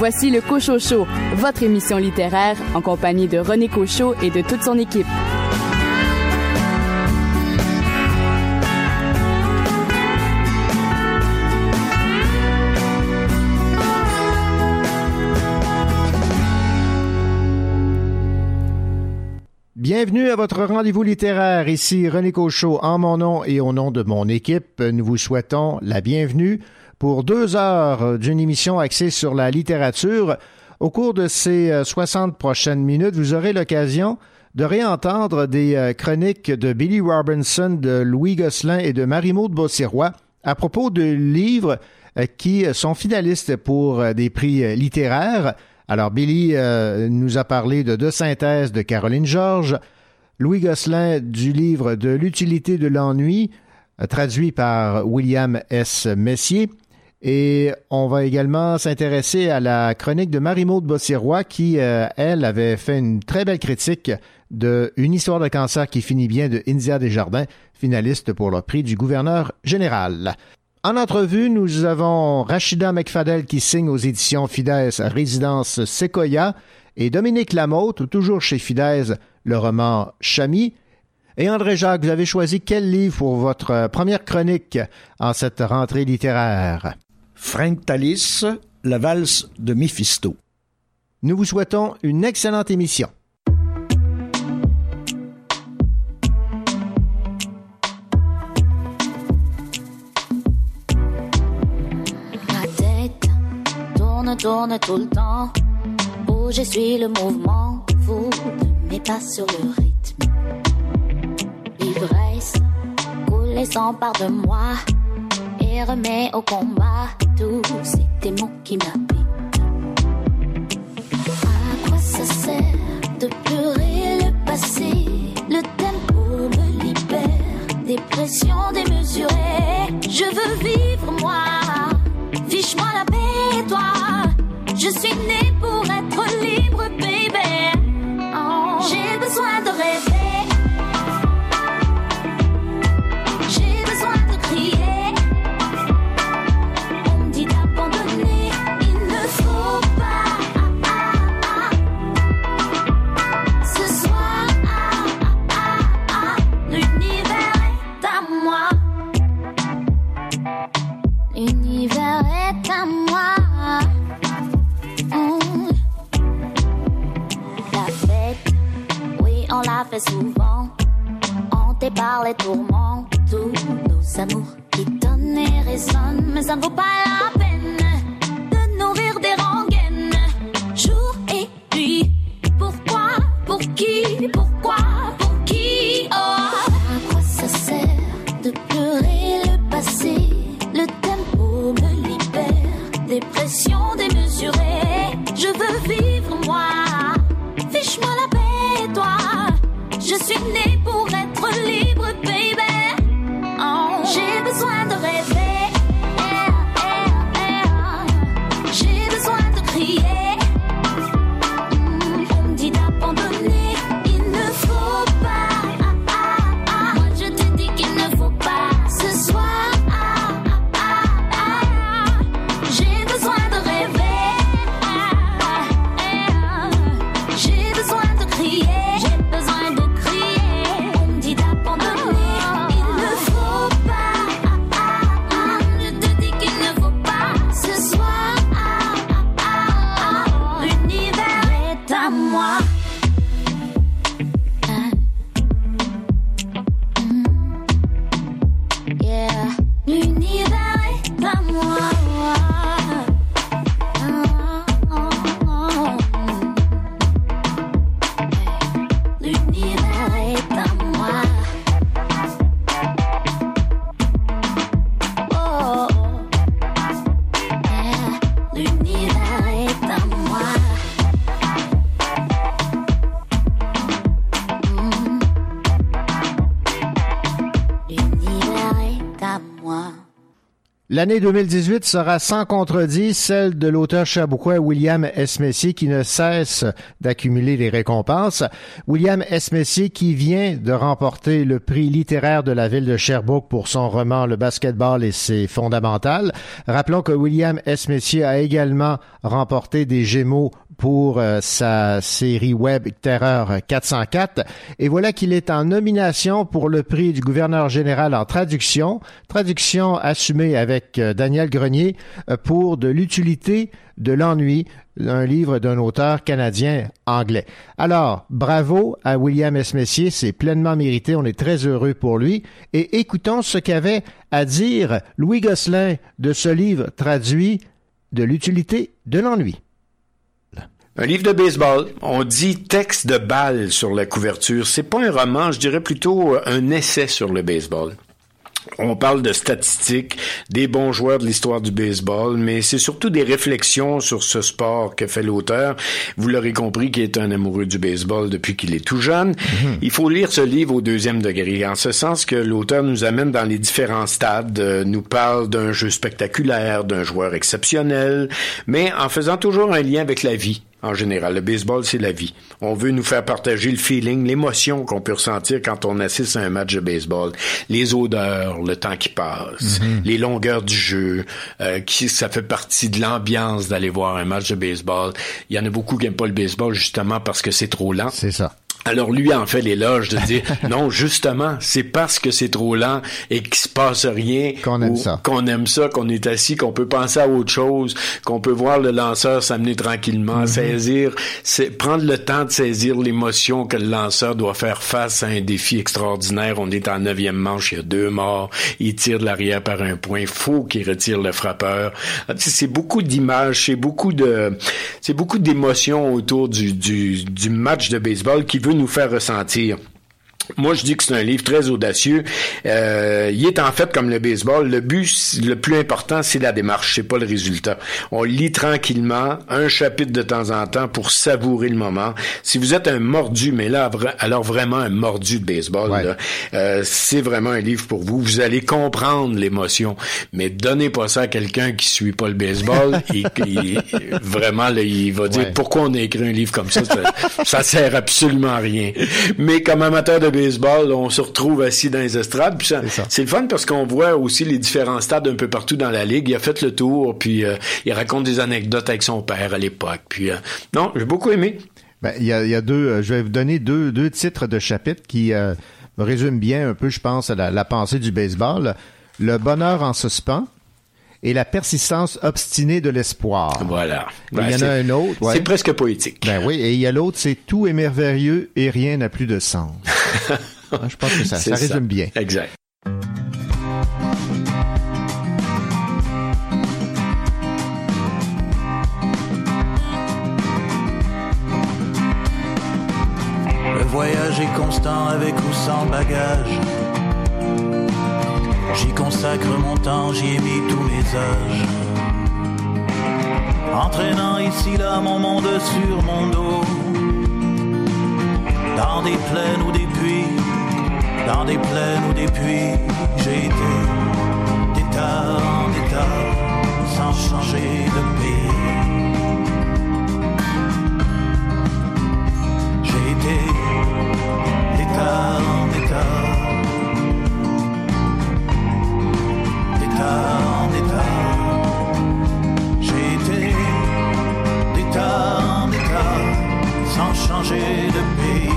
Voici le Cocho Show, votre émission littéraire en compagnie de René Cochot et de toute son équipe. Bienvenue à votre rendez-vous littéraire. Ici René Cochot, en mon nom et au nom de mon équipe. Nous vous souhaitons la bienvenue pour deux heures d'une émission axée sur la littérature. Au cours de ces 60 euh, prochaines minutes, vous aurez l'occasion de réentendre des euh, chroniques de Billy Robinson, de Louis Gosselin et de Marie-Maude Bossirois à propos de livres euh, qui sont finalistes pour des prix littéraires. Alors, Billy nous a parlé de deux synthèses de Caroline Georges, Louis Gosselin du livre de l'utilité de l'ennui, traduit par William S. Messier, et on va également s'intéresser à la chronique de Marie-Maude Bossirois qui, euh, elle, avait fait une très belle critique de Une histoire de cancer qui finit bien de India Desjardins, finaliste pour le prix du gouverneur général. En entrevue, nous avons Rachida McFadel qui signe aux éditions Fidesz Résidence Sequoia et Dominique Lamotte, toujours chez Fidesz, le roman Chami. Et André Jacques, vous avez choisi quel livre pour votre première chronique en cette rentrée littéraire? Frank Talis, La valse de Mephisto. Nous vous souhaitons une excellente émission. Ma tête tourne, tourne tout le temps. Où je suis le mouvement fou de mes pas sur le rythme. L'ivresse coule et s'empare de moi et remet au combat tous ces démons qui m'habitent. À quoi ça sert de pleurer le passé? Le tempo me libère des pressions démesurées. Je veux vivre moi, fiche-moi la paix, toi. Je suis né pour être libre, baby. Oh, J'ai besoin de rêver. Fait souvent, hanté par les tourments, tous nos amours qui donnent et résonnent, mais ça ne vaut pas la peine de nourrir des rengaines, jour et nuit. Pourquoi, pour qui, pourquoi, pour qui, oh. À quoi ça sert de pleurer le passé? Pressions démesurées. Je veux vivre L'année 2018 sera sans contredit celle de l'auteur chabouquois William S. Messier qui ne cesse d'accumuler les récompenses. William S. Messier qui vient de remporter le prix littéraire de la ville de Sherbrooke pour son roman Le basketball et ses fondamentales. Rappelons que William S. Messier a également remporté des Gémeaux pour euh, sa série web Terreur 404. Et voilà qu'il est en nomination pour le prix du gouverneur général en traduction, traduction assumée avec euh, Daniel Grenier euh, pour de l'utilité de l'ennui, un livre d'un auteur canadien anglais. Alors, bravo à William S. C'est pleinement mérité, on est très heureux pour lui. Et écoutons ce qu'avait à dire Louis Gosselin de ce livre traduit de l'utilité de l'ennui. Un livre de baseball. On dit texte de balle sur la couverture. C'est pas un roman, je dirais plutôt un essai sur le baseball. On parle de statistiques, des bons joueurs de l'histoire du baseball, mais c'est surtout des réflexions sur ce sport que fait l'auteur. Vous l'aurez compris, qui est un amoureux du baseball depuis qu'il est tout jeune. Mm-hmm. Il faut lire ce livre au deuxième degré, en ce sens que l'auteur nous amène dans les différents stades, euh, nous parle d'un jeu spectaculaire, d'un joueur exceptionnel, mais en faisant toujours un lien avec la vie en général. Le baseball, c'est la vie. On veut nous faire partager le feeling, l'émotion qu'on peut ressentir quand on assiste à un match de baseball. Les odeurs, le temps qui passe, mhm. les longueurs du jeu, euh, qui ça fait partie de l'ambiance d'aller voir un match de baseball. Il y en a beaucoup qui n'aiment pas le baseball justement parce que c'est trop lent. C'est ça. Alors lui en fait l'éloge de dire non justement c'est parce que c'est trop lent et qu'il se passe rien qu'on aime ça. qu'on aime ça qu'on est assis qu'on peut penser à autre chose qu'on peut voir le lanceur s'amener tranquillement mm-hmm. saisir c'est prendre le temps de saisir l'émotion que le lanceur doit faire face à un défi extraordinaire. On est en neuvième manche il y a deux morts. Il tire de l'arrière par un point. Faut qu'il retire le frappeur. Ah, c'est beaucoup d'images c'est beaucoup de c'est beaucoup d'émotions autour du, du du match de baseball qui veut nous faire ressentir. Moi, je dis que c'est un livre très audacieux. Euh, il est en fait comme le baseball. Le but le plus important, c'est la démarche, c'est pas le résultat. On lit tranquillement, un chapitre de temps en temps pour savourer le moment. Si vous êtes un mordu, mais là, alors vraiment un mordu de baseball, euh, c'est vraiment un livre pour vous. Vous allez comprendre l'émotion, mais donnez pas ça à quelqu'un qui suit pas le baseball. et, vraiment, là, il va dire pourquoi on a écrit un livre comme ça. Ça, ça sert absolument à rien. Mais comme amateur de baseball, on se retrouve assis dans les estrades. Puis c'est le fun parce qu'on voit aussi les différents stades un peu partout dans la ligue. Il a fait le tour, puis euh, il raconte des anecdotes avec son père à l'époque. Puis euh, non, j'ai beaucoup aimé. Ben, il y, a, deux. Euh, je vais vous donner deux, deux titres de chapitres qui me résument bien un peu, je pense, la, la pensée du baseball. Le bonheur en suspens et la persistance obstinée de l'espoir. Voilà. il y en a un autre. C'est presque poétique. Ben oui, et il y a l'autre, c'est tout est merveilleux et rien n'a plus de sens. Ah, je pense que ça, ça résume bien. Exact. Le voyage est constant avec ou sans bagage. J'y consacre mon temps, j'y ai mis tous mes âges. Entraînant ici là mon monde sur mon dos. Dans des plaines ou des puits, dans des plaines ou des puits, j'ai été d'état en état, sans changer de pays. J'ai été d'état en état. J'ai été d'état en état sans changer de pays.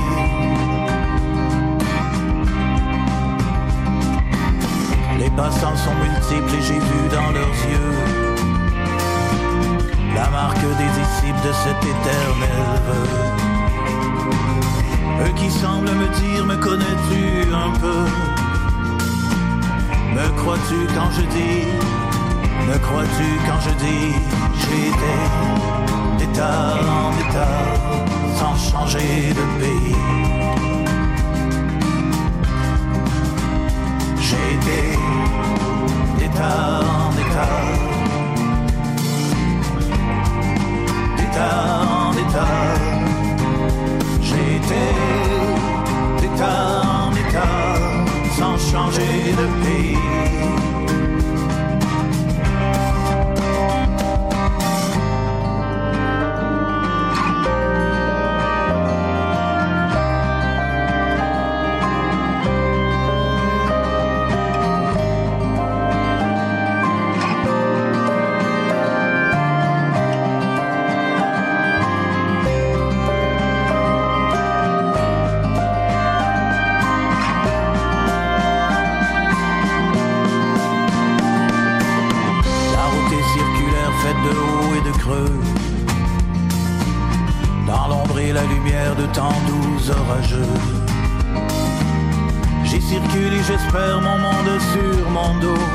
Les passants sont multiples et j'ai vu dans leurs yeux la marque des disciples de cet éternel. Eux qui semblent me dire, me connais-tu un peu? Me crois-tu quand je dis, me crois-tu quand je dis, été d'état en état, sans changer de pays. Été d'état en état, d'état en état, été d'état changer de pays. Dans l'ombre et la lumière de temps doux orageux. J'y circule et j'espère mon monde sur mon dos.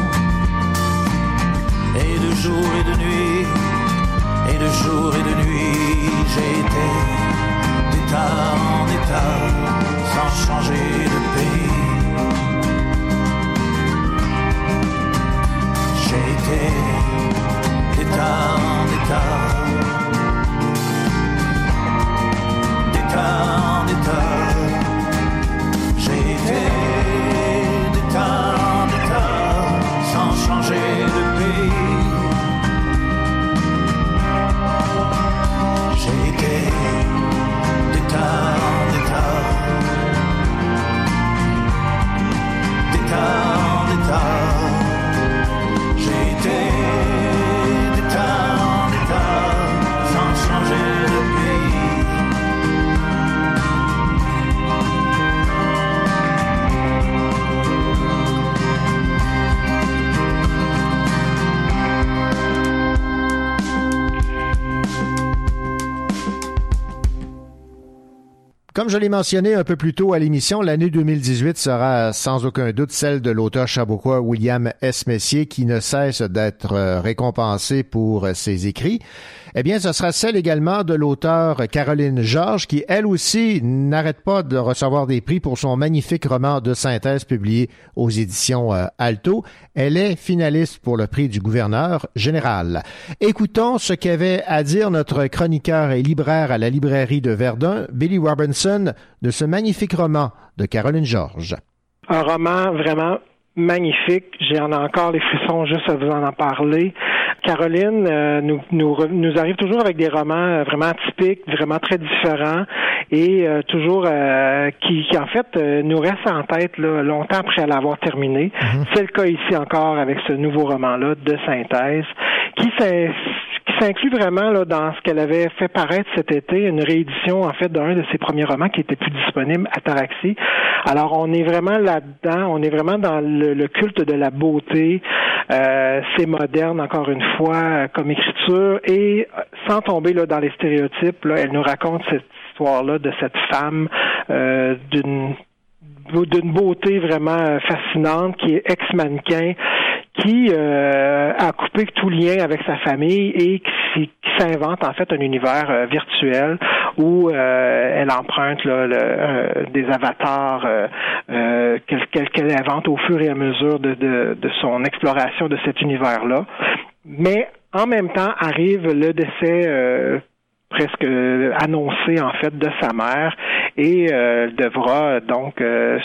Et de jour et de nuit, et de jour et de nuit, j'ai été d'état en état, sans changer de pays. J'ai été d'état en état, d'état en état. J'ai été d'état en état, sans changer de pays. J'ai été d'état en état, d'état Comme je l'ai mentionné un peu plus tôt à l'émission, l'année 2018 sera sans aucun doute celle de l'auteur chaboquois William S. Messier qui ne cesse d'être euh, récompensé pour euh, ses écrits. Eh bien, ce sera celle également de l'auteur Caroline Georges qui, elle aussi, n'arrête pas de recevoir des prix pour son magnifique roman de synthèse publié aux éditions euh, Alto. Elle est finaliste pour le prix du gouverneur général. Écoutons ce qu'avait à dire notre chroniqueur et libraire à la librairie de Verdun, Billy Robinson, de ce magnifique roman de Caroline Georges. Un roman vraiment magnifique. J'en ai encore les frissons juste à vous en parler. Caroline euh, nous, nous, nous, arrive toujours avec des romans euh, vraiment typiques, vraiment très différents et euh, toujours euh, qui, qui, en fait nous restent en tête là, longtemps après l'avoir terminé. Mm-hmm. C'est le cas ici encore avec ce nouveau roman-là de synthèse qui s'inclut vraiment là, dans ce qu'elle avait fait paraître cet été, une réédition en fait d'un de ses premiers romans qui était plus disponible, Ataraxie. Alors on est vraiment là-dedans, on est vraiment dans le, culte de la beauté. Euh, c'est moderne encore une fois comme écriture et sans tomber là dans les stéréotypes, là, elle nous raconte cette histoire-là de cette femme euh, d'une d'une beauté vraiment fascinante qui est ex-mannequin qui euh, a coupé tout lien avec sa famille et qui, s'invente en fait un univers euh, virtuel où euh, elle emprunte là, euh, des avatars qu'elle qu'elle invente au fur et à mesure de, de, de son exploration de cet univers-là. Mais en même temps arrive le décès presque annoncé en fait de sa mère et euh, devra donc euh,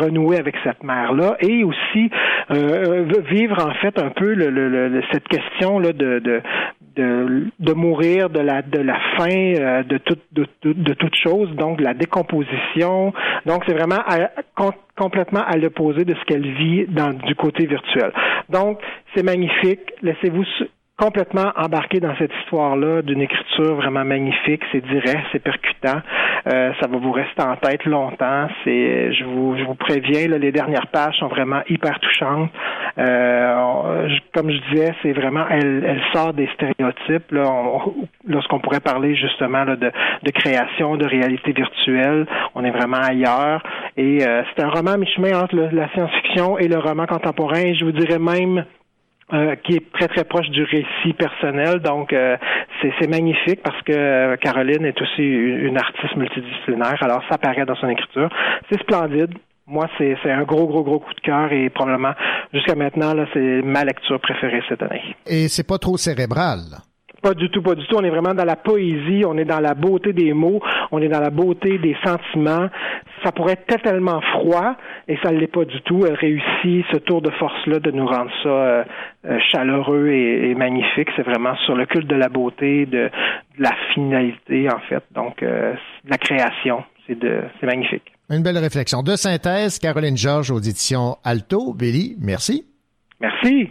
renouer avec cette mère là et aussi euh, vivre en fait un peu le, le, cette question là de, de de, mourir de la de la fin euh, de toute de, de, toute chose donc la décomposition. Donc c'est vraiment complètement à l'opposé de ce qu'elle vit dans du côté virtuel. Donc c'est magnifique. Laissez-vous complètement embarqué dans cette histoire-là d'une écriture vraiment magnifique. C'est direct, c'est percutant. Euh, ça va vous rester en tête longtemps. C'est, je vous, je vous préviens, là, les dernières pages sont vraiment hyper touchantes. Euh, comme je disais, c'est vraiment, elle, elle sort des stéréotypes. Là, lorsqu'on pourrait parler justement là, de, de création, de réalité virtuelle, on est vraiment ailleurs. Et euh, c'est un roman mi-chemin entre le, la science-fiction et le roman contemporain. je vous dirais même euh, qui est très très proche du récit personnel. Donc euh, c'est magnifique parce que euh, Caroline est aussi une artiste multidisciplinaire. Alors ça paraît dans son écriture. C'est splendide. Moi, c'est un gros, gros, gros coup de cœur et probablement jusqu'à maintenant, c'est ma lecture préférée cette année. Et c'est pas trop cérébral. Pas du tout, pas du tout. On est vraiment dans la poésie, on est dans la beauté des mots, on est dans la beauté des sentiments. Ça pourrait être tellement froid et ça ne l'est pas du tout. Elle réussit ce tour de force-là de nous rendre ça euh, chaleureux et, et magnifique. C'est vraiment sur le culte de la beauté, de, de la finalité en fait. Donc, euh, la création, c'est de, c'est magnifique. Une belle réflexion. De synthèse, Caroline Georges aux éditions Alto. Billy, merci. Merci.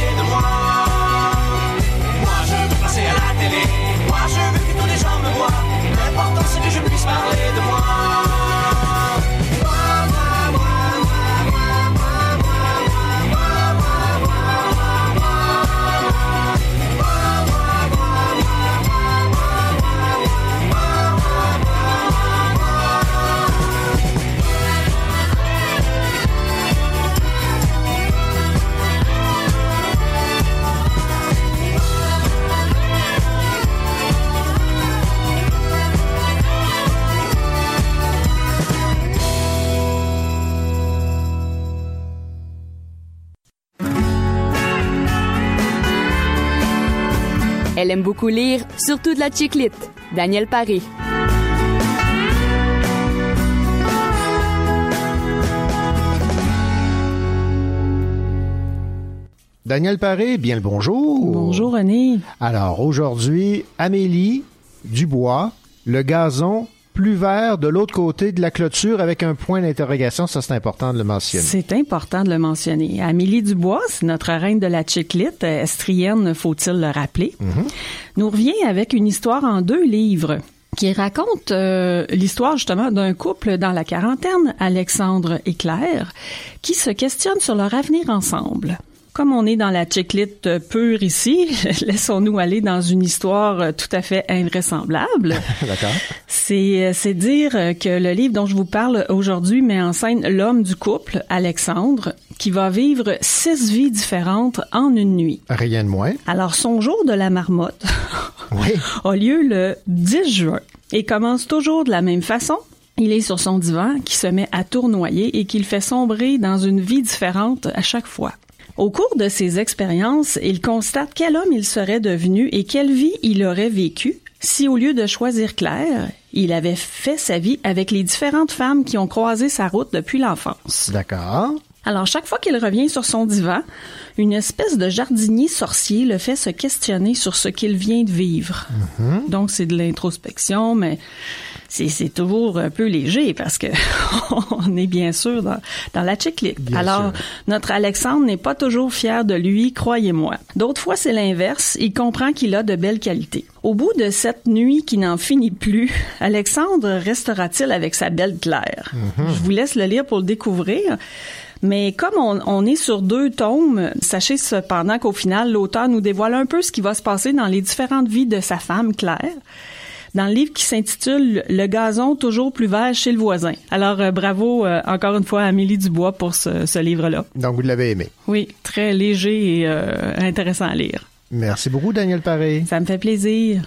it. Elle aime beaucoup lire, surtout de la chiclite. Daniel Paris. Daniel Paré, bien le bonjour. Bonjour René. Alors aujourd'hui, Amélie Dubois, le gazon plus vert de l'autre côté de la clôture avec un point d'interrogation. Ça, c'est important de le mentionner. C'est important de le mentionner. Amélie Dubois, notre reine de la chiclite, estrienne, faut-il le rappeler, mm-hmm. nous revient avec une histoire en deux livres qui raconte euh, l'histoire justement d'un couple dans la quarantaine, Alexandre et Claire, qui se questionnent sur leur avenir ensemble. Comme on est dans la chiclite pure ici, laissons-nous aller dans une histoire tout à fait invraisemblable. D'accord. C'est, c'est dire que le livre dont je vous parle aujourd'hui met en scène l'homme du couple, Alexandre, qui va vivre six vies différentes en une nuit. Rien de moins. Alors, son jour de la marmotte Oui. a lieu le 10 juin et commence toujours de la même façon. Il est sur son divan qui se met à tournoyer et qu'il fait sombrer dans une vie différente à chaque fois. Au cours de ses expériences, il constate quel homme il serait devenu et quelle vie il aurait vécu si au lieu de choisir Claire, il avait fait sa vie avec les différentes femmes qui ont croisé sa route depuis l'enfance. D'accord. Alors, chaque fois qu'il revient sur son divan, une espèce de jardinier sorcier le fait se questionner sur ce qu'il vient de vivre. Donc, c'est de l'introspection, mais c'est, toujours un peu léger parce que on est bien sûr dans, dans la chiclite. Bien Alors, sûr. notre Alexandre n'est pas toujours fier de lui, croyez-moi. D'autres fois, c'est l'inverse. Il comprend qu'il a de belles qualités. Au bout de cette nuit qui n'en finit plus, Alexandre restera-t-il avec sa belle Claire? Je vous laisse le lire pour le découvrir. Mais comme on, on est sur deux tomes, sachez cependant qu'au final, l'auteur nous dévoile un peu ce qui va se passer dans les différentes vies de sa femme, Claire. Dans le livre qui s'intitule Le gazon toujours plus vert chez le voisin. Alors euh, bravo euh, encore une fois à Amélie Dubois pour ce, ce livre-là. Donc, vous l'avez aimé. Oui, très léger et euh, intéressant à lire. Merci beaucoup, Daniel Paré. Ça me fait plaisir.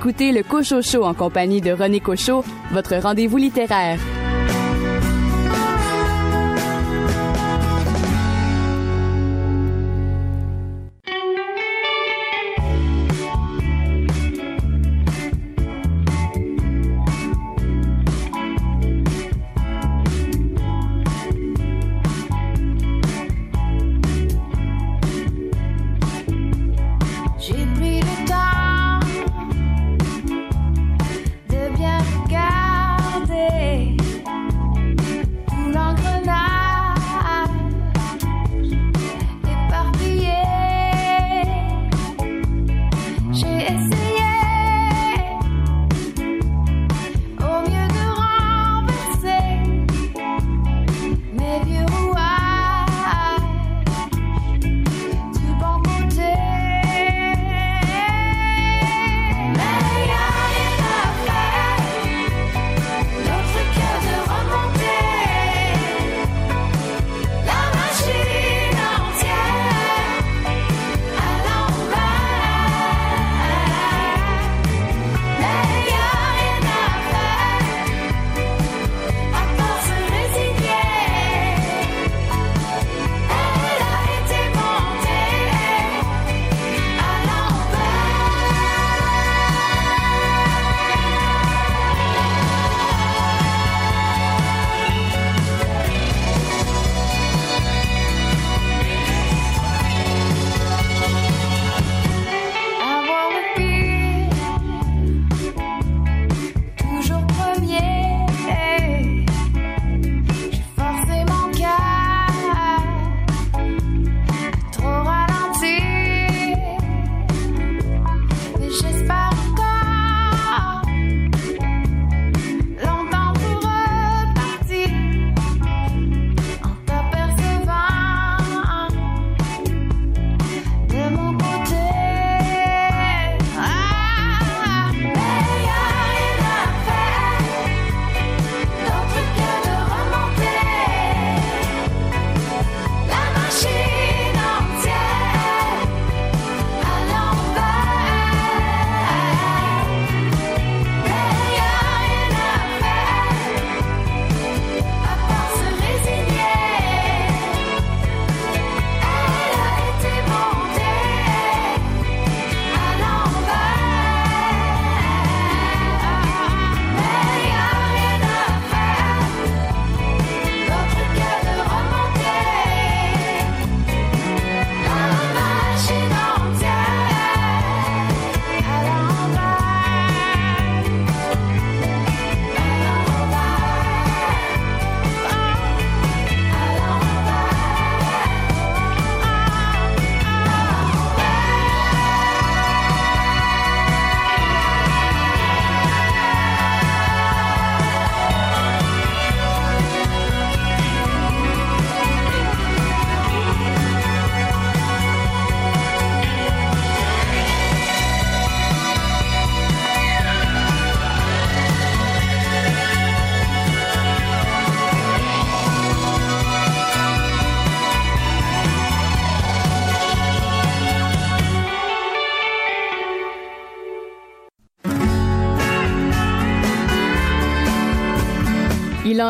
Écoutez le Cocho Show en compagnie de René Cocho, votre rendez-vous littéraire.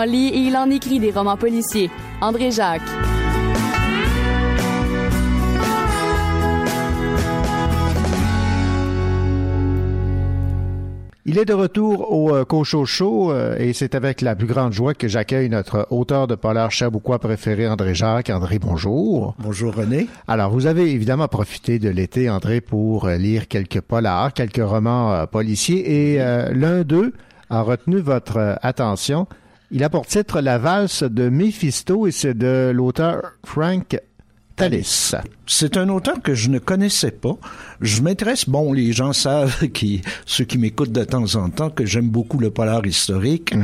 En lit et il en écrit des romans policiers. André Jacques. Il est de retour au euh, Cocho Show euh, et c'est avec la plus grande joie que j'accueille notre auteur de polar chabouquois préféré, André Jacques. André, bonjour. Bonjour René. Alors, vous avez évidemment profité de l'été, André, pour euh, lire quelques polars, quelques romans euh, policiers et euh, l'un d'eux a retenu votre euh, attention. Il a pour titre La valse de Mephisto et c'est de l'auteur Frank. C'est un auteur que je ne connaissais pas. Je m'intéresse, bon, les gens savent, qui, ceux qui m'écoutent de temps en temps, que j'aime beaucoup le polar historique.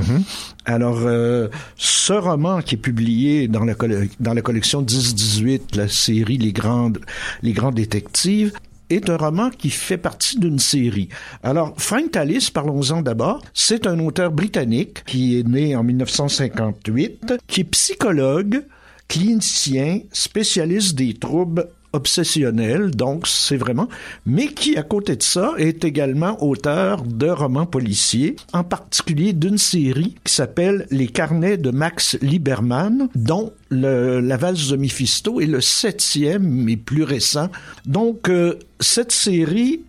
Alors, euh, ce roman qui est publié dans la, dans la collection 10-18, la série Les Grandes, Les Grands Détectives, est un roman qui fait partie d'une série. Alors, Frank Tallis, parlons-en d'abord. C'est un auteur britannique qui est né en 1958, qui est psychologue, clinicien, spécialiste des troubles obsessionnel, donc c'est vraiment, mais qui, à côté de ça, est également auteur de romans policiers, en particulier d'une série qui s'appelle Les carnets de Max Lieberman, dont le, La valse de Mephisto est le septième, mais plus récent. Donc, euh, cette série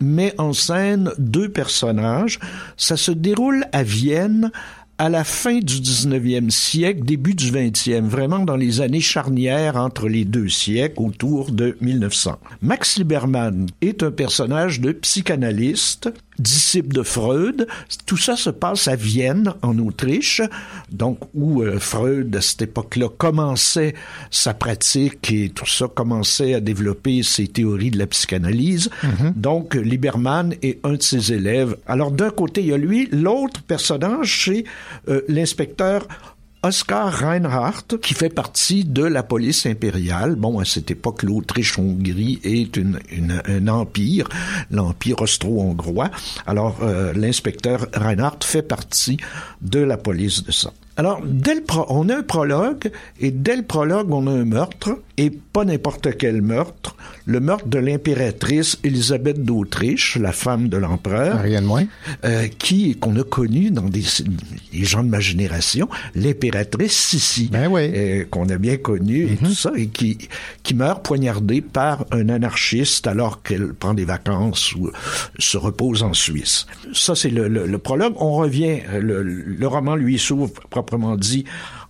met en scène deux personnages. Ça se déroule à Vienne à la fin du 19e siècle, début du 20e, vraiment dans les années charnières entre les deux siècles, autour de 1900. Max Lieberman est un personnage de psychanalyste, disciple de Freud. Tout ça se passe à Vienne, en Autriche, donc où euh, Freud, à cette époque-là, commençait sa pratique et tout ça commençait à développer ses théories de la psychanalyse. Donc, Lieberman est un de ses élèves. Alors, d'un côté, il y a lui. L'autre personnage, c'est euh, l'inspecteur Oscar Reinhardt, qui fait partie de la police impériale. Bon, à cette époque, l'Autriche-Hongrie est une, un empire, l'empire austro-hongrois. Alors, euh, l'inspecteur Reinhardt fait partie de la police de ça. Alors, dès le pro- on a un prologue, et dès le prologue, on a un meurtre, et pas n'importe quel meurtre, le meurtre de l'impératrice Élisabeth d'Autriche, la femme de l'empereur. Rien de moins. Euh, qui qu'on a connu dans des les gens de ma génération, l'impératrice Sissi, Ben oui. euh, qu'on a bien connue et tout ça, et qui qui meurt poignardée par un anarchiste alors qu'elle prend des vacances ou se repose en Suisse. Ça c'est le, le- le prologue. On revient, euh, le, le roman lui s'ouvre proprement dit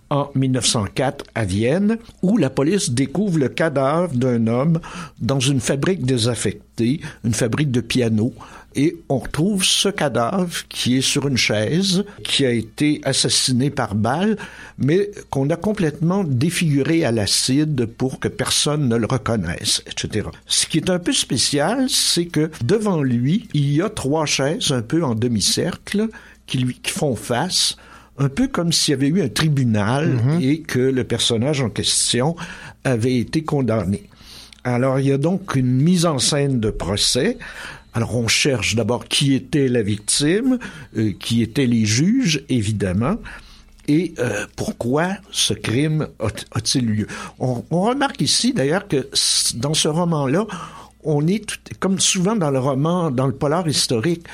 en 1904 à Vienne, où la police découvre le cadavre d'un homme dans une fabrique désaffectée, une fabrique de pianos, et on retrouve ce cadavre qui est sur une chaise, qui a été assassiné par balle, mais qu'on a complètement défiguré à l'acide pour que personne ne le reconnaisse, etc. Ce qui est un peu spécial, c'est que devant lui, il y a trois chaises un peu en demi-cercle qui lui qui font face un peu comme s'il y avait eu un tribunal et que le personnage en question avait été condamné. Alors, il y a donc une mise en scène de procès. Alors, on cherche d'abord qui était la victime, euh, qui étaient les juges, évidemment, et euh, pourquoi ce crime a-t-il eu lieu. On, on remarque ici, d'ailleurs, que dans ce roman-là, on est, tout- comme souvent dans le roman, dans le polar historique,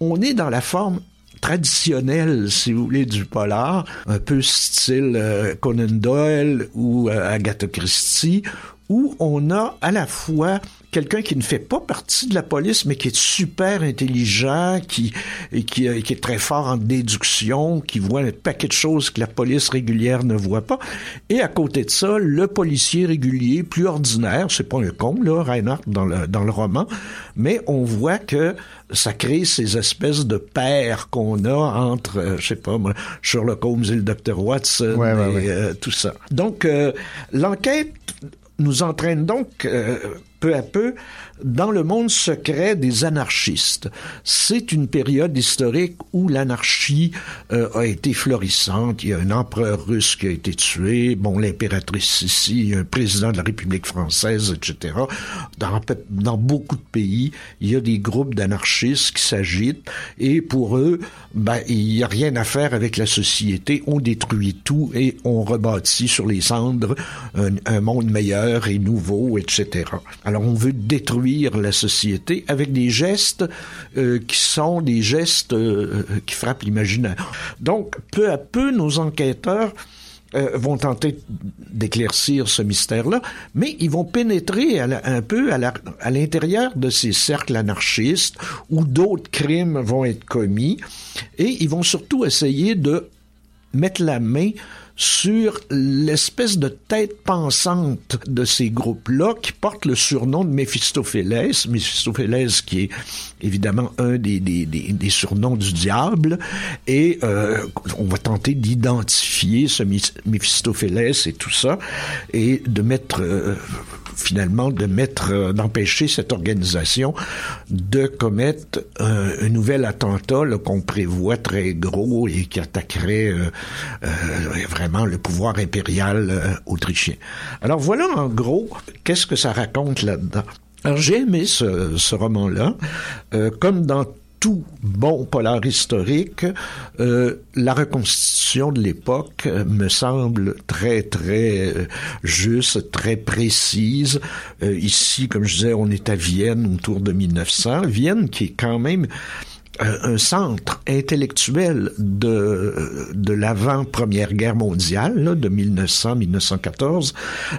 on est dans la forme traditionnelle, si vous voulez, du polar, un peu style euh, Conan Doyle ou euh, Agatha Christie, où on a à la fois quelqu'un qui ne fait pas partie de la police, mais qui est super intelligent, qui, et qui, euh, qui est très fort en déduction, qui voit un paquet de choses que la police régulière ne voit pas. Et à côté de ça, le policier régulier, plus ordinaire, c'est pas un con, là, Reinhardt, dans le, dans le roman, mais on voit que ça crée ces espèces de paires qu'on a entre, euh, je sais pas moi, Sherlock Holmes et le Dr. Watson Ouais, ouais, et ouais. euh, tout ça. Donc, euh, l'enquête nous entraîne donc euh, peu à peu dans le monde secret des anarchistes. C'est une période historique où l'anarchie euh, a été florissante. Il y a un empereur russe qui a été tué, bon, l'impératrice ici, un président de la République française, etc. Dans, beaucoup de pays, il y a des groupes d'anarchistes qui s'agitent et pour eux, ben, il n'y a rien à faire avec la société. On détruit tout et on rebâtit sur les cendres un monde meilleur et nouveau, etc. Alors on veut détruire la société avec des gestes euh, qui sont des gestes euh, qui frappent l'imaginaire. Donc peu à peu, nos enquêteurs euh, vont tenter d'éclaircir ce mystère-là, mais ils vont pénétrer un peu à l'intérieur de ces cercles anarchistes où d'autres crimes vont être commis et ils vont surtout essayer de mettre la main sur l'espèce de tête pensante de ces groupes-là qui portent le surnom de Méphistophélès. Méphistophélès qui est évidemment un des, des, des, des surnoms du diable. Et euh, on va tenter d'identifier ce Mé- Méphistophélès et tout ça et de mettre... euh, finalement de mettre, euh, d'empêcher cette organisation de commettre un, un nouvel attentat qu'on prévoit très gros et qui attaquerait euh, euh, vraiment le pouvoir impérial euh, autrichien. Alors voilà en gros qu'est-ce que ça raconte là-dedans? Alors j'ai aimé ce, ce roman-là, Euh, comme dans bon polar historique, euh, la reconstitution de l'époque euh, me semble très très euh, juste, très précise. Euh, ici, comme je disais, on est à Vienne autour de 1900. Vienne qui est quand même un centre intellectuel de, de l'avant Première Guerre mondiale, là, de 1900-1914.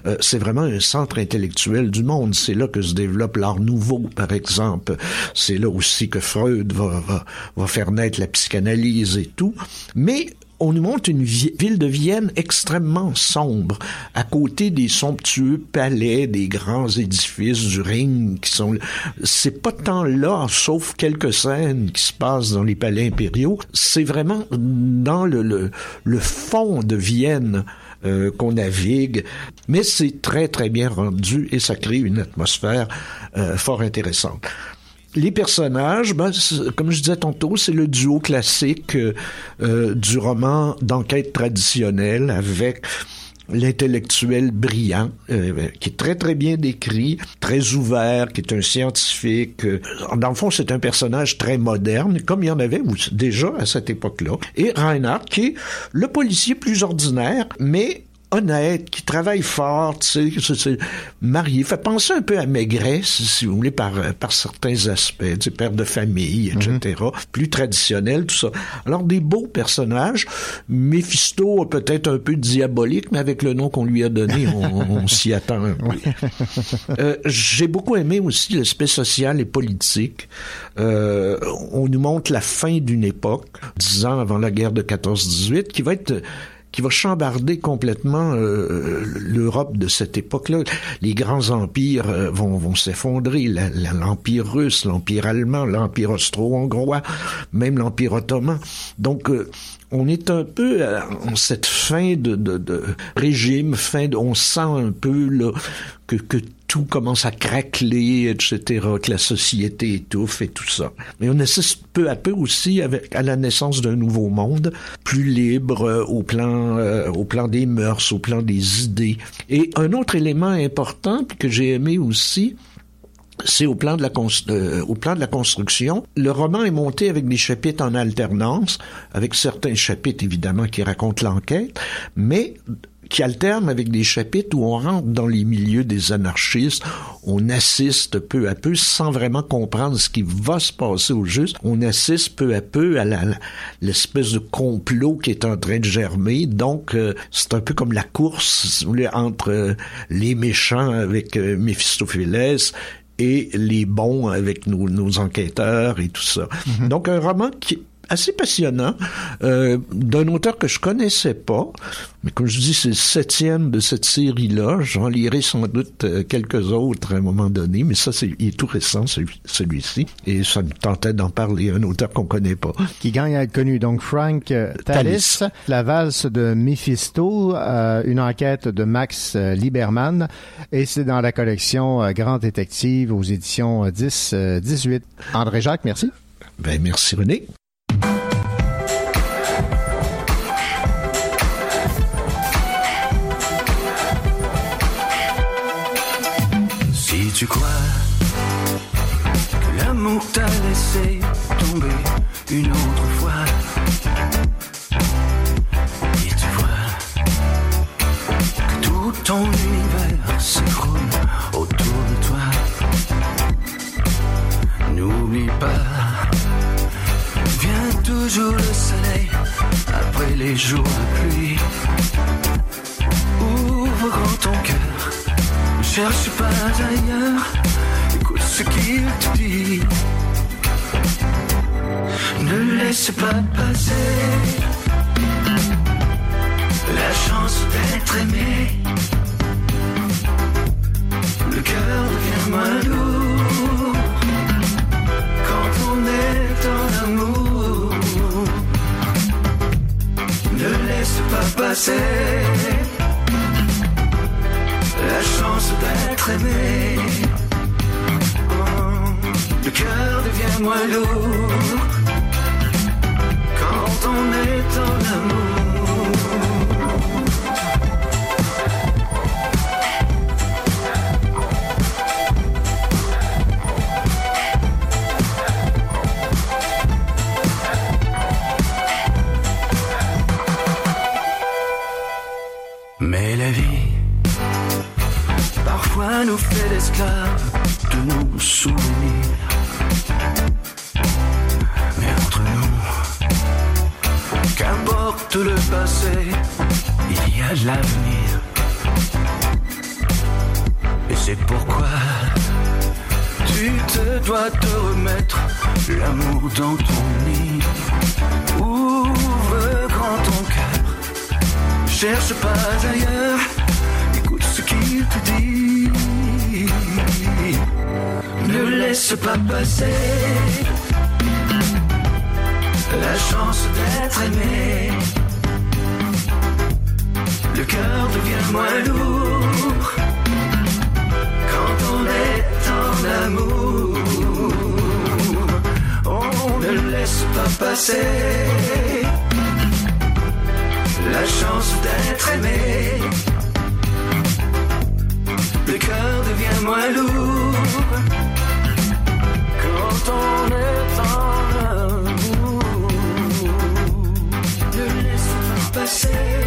Euh, c'est vraiment un centre intellectuel du monde. C'est là que se développe l'art nouveau, par exemple. C'est là aussi que Freud va, va, va faire naître la psychanalyse et tout. Mais on nous montre une vi- ville de Vienne extrêmement sombre, à côté des somptueux palais, des grands édifices du Ring qui sont. C'est pas tant là, sauf quelques scènes qui se passent dans les palais impériaux. C'est vraiment dans le, le, le fond de Vienne. euh, qu'on navigue, mais c'est très très bien rendu et ça crée une atmosphère euh, fort intéressante. Les personnages, ben, comme je disais tantôt, c'est le duo classique euh, euh, du roman d'enquête traditionnelle avec l'intellectuel brillant, euh, qui est très très bien décrit, très ouvert, qui est un scientifique. dans le fond, c'est un personnage très moderne, comme il y en avait déjà à cette époque-là. Et Reinhardt, qui est le policier plus ordinaire, mais honnête, qui travaille fort, tu sais, marié, fait penser un peu à Maigret, si, vous voulez, par, par certains aspects, tu sais, père de famille, etc., plus traditionnel, tout ça. Alors, des beaux personnages. Méphisto, peut-être un peu diabolique, mais avec le nom qu'on lui a donné, on, on s'y attend un peu. Euh, J'ai beaucoup aimé aussi l'aspect social et politique. Euh, on nous montre la fin d'une époque, dix ans avant la guerre de 14-18, qui va être qui va chambarder complètement euh, l'Europe de cette époque-là. Les grands empires euh, vont, vont s'effondrer. L'empire russe, l'empire allemand, l'empire austro-hongrois, même l'empire ottoman. Donc, euh, on est un peu euh, en cette fin de, de, de régime, fin de, on sent un peu là, que, que tout commence à craqueler, etc., que la société étouffe et tout ça. Mais on assiste peu à peu aussi à la naissance d'un nouveau monde, plus libre euh, au plan, euh, au plan des mœurs, au plan des idées. Et un autre élément important que j'ai aimé aussi, c'est au plan de la euh, au plan de la construction. Le roman est monté avec des chapitres en alternance, avec certains chapitres évidemment qui racontent l'enquête, mais qui alternent avec des chapitres où on rentre dans les milieux des anarchistes, on assiste peu à peu sans vraiment comprendre ce qui va se passer au juste, on assiste peu à peu à l'espèce de complot qui est en train de germer. Donc euh, c'est un peu comme la course entre euh, les méchants avec euh, Méphistophélès et les bons avec nos, nos enquêteurs et tout ça. Donc un roman qui assez passionnant euh, d'un auteur que je connaissais pas, mais comme je dis, c'est le septième de cette série-là. J'en lirai sans doute euh, quelques autres à un moment donné, mais ça, c'est il est tout récent, celui- celui-ci, et ça me tentait d'en parler, un auteur qu'on connaît pas. qui gagne à être connu. Donc, Frank euh, Tallis, La valse de Mephisto, euh, une enquête de Max Lieberman, et c'est dans la collection euh, Grand Détective aux éditions euh, 10-18. André Jacques, merci. Ben, merci René. Tu crois que l'amour t'a laissé tomber une autre fois, et tu vois que tout ton univers s'écroule autour de toi, n'oublie pas, vient toujours le soleil après les jours de pluie. Cherche pas ailleurs, écoute ce qu'il te dit. Ne laisse pas passer la chance d'être aimé. Le cœur devient moins lourd quand on est en amour. Ne laisse pas passer d'être aimé. Oh, le cœur devient moins lourd quand on est en amour. L'esclave de nos souvenirs. Mais entre nous, qu'importe le passé, il y a l'avenir. Et c'est pourquoi tu te dois te remettre l'amour dans ton nid. Ouvre grand ton cœur, cherche pas ailleurs, écoute ce qu'il te dit. Laisse pas passer la chance d'être aimé. Le cœur devient moins lourd quand on est en amour. On ne laisse pas passer la chance d'être aimé. Le cœur devient moins lourd passer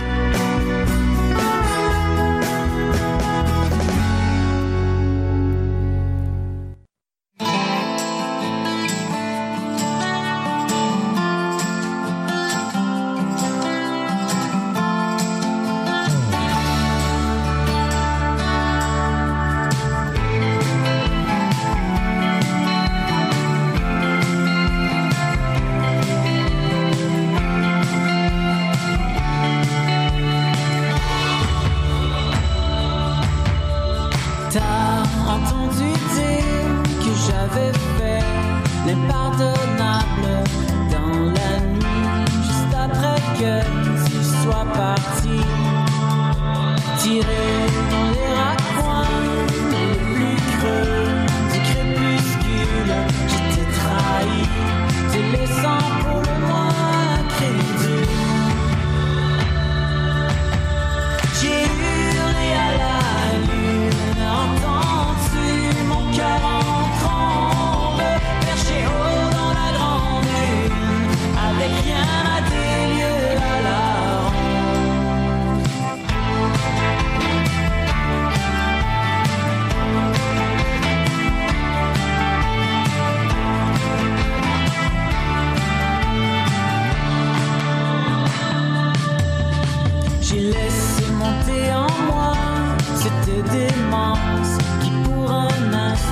L'impardonnable dans la nuit, juste après que tu sois parti. Tiré dans les raccoins les plus creux du crépuscule, je t'ai trahi, te laissant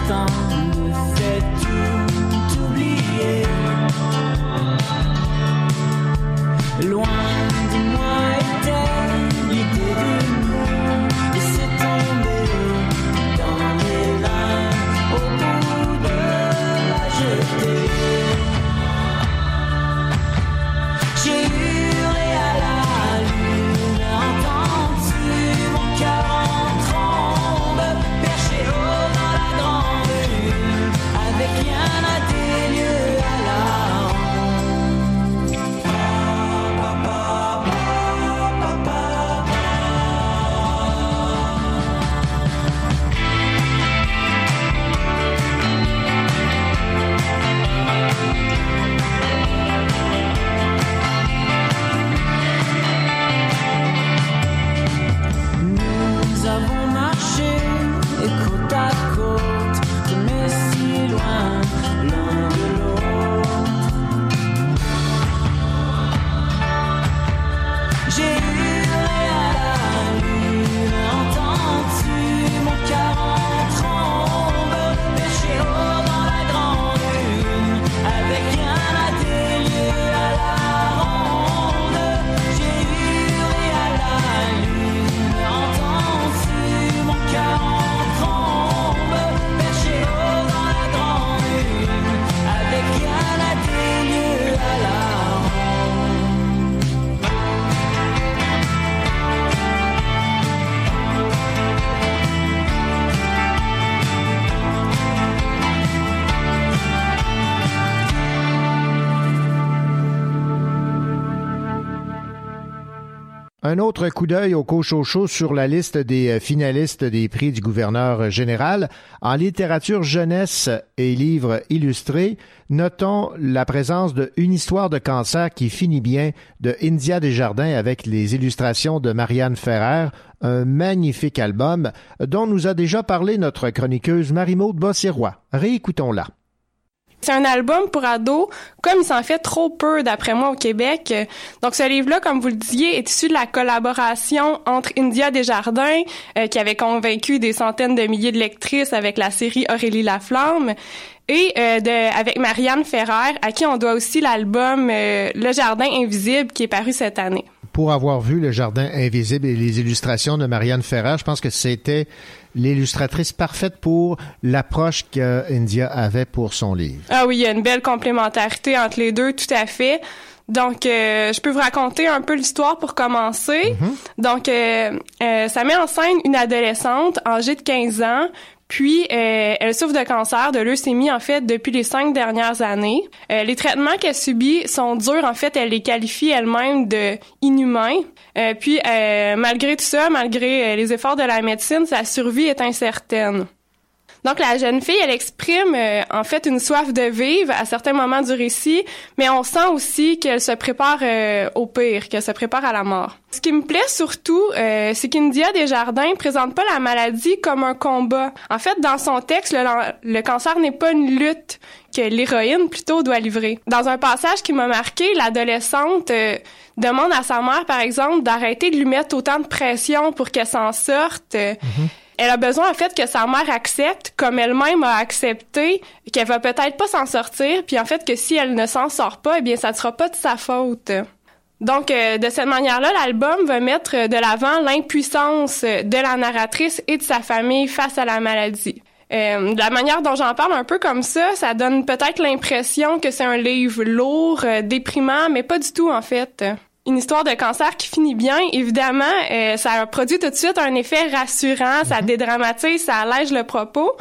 temps. Autre coup d'œil au Cochocho sur la liste des euh, finalistes des prix du gouverneur général. En littérature jeunesse et livres illustrés, notons la présence de Une histoire de cancer qui finit bien de India Desjardins avec les illustrations de Marianne Ferrer, un magnifique album dont nous a déjà parlé notre chroniqueuse Marie-Maude Bossirois. Réécoutons-la. C'est un album pour ados, comme il s'en fait trop peu d'après moi au Québec. Donc ce livre-là, comme vous le disiez, est issu de la collaboration entre India Desjardins, euh, qui avait convaincu des centaines de milliers de lectrices avec la série Aurélie Laflamme, et euh, de, avec Marianne Ferrer, à qui on doit aussi l'album euh, Le Jardin Invisible, qui est paru cette année. Pour avoir vu Le Jardin Invisible et les illustrations de Marianne Ferrer, je pense que c'était l'illustratrice parfaite pour l'approche qu'India avait pour son livre. Ah oui, il y a une belle complémentarité entre les deux, tout à fait. Donc, euh, je peux vous raconter un peu l'histoire pour commencer. Donc, euh, euh, ça met en scène une adolescente âgée de 15 ans, puis euh, elle souffre de cancer, de leucémie en fait depuis les cinq dernières années. Euh, les traitements qu'elle subit sont durs. En fait, elle les qualifie elle-même de inhumains. Euh, puis, euh, malgré tout ça, malgré les efforts de la médecine, sa survie est incertaine. Donc la jeune fille, elle exprime euh, en fait une soif de vivre à certains moments du récit, mais on sent aussi qu'elle se prépare euh, au pire, qu'elle se prépare à la mort. Ce qui me plaît surtout, euh, c'est qu'India Desjardins présente pas la maladie comme un combat. En fait, dans son texte, le, cancer n'est pas une lutte que l'héroïne plutôt doit livrer. Dans un passage qui m'a marqué, l'adolescente euh, demande à sa mère, par exemple, d'arrêter de lui mettre autant de pression pour qu'elle s'en sorte. Euh, Elle a besoin en fait que sa mère accepte, comme elle-même a accepté, qu'elle va peut-être pas s'en sortir, puis en fait que si elle ne s'en sort pas, eh bien ça ne sera pas de sa faute. Donc, euh, de cette manière-là, l'album va mettre de l'avant l'impuissance de la narratrice et de sa famille face à la maladie. Euh, de la manière dont j'en parle un peu comme ça, ça donne peut-être l'impression que c'est un livre lourd, euh, déprimant, mais pas du tout en fait. Une histoire de cancer qui finit bien, évidemment, euh, ça produit tout de suite un effet rassurant, ça dédramatise, ça allège le propos.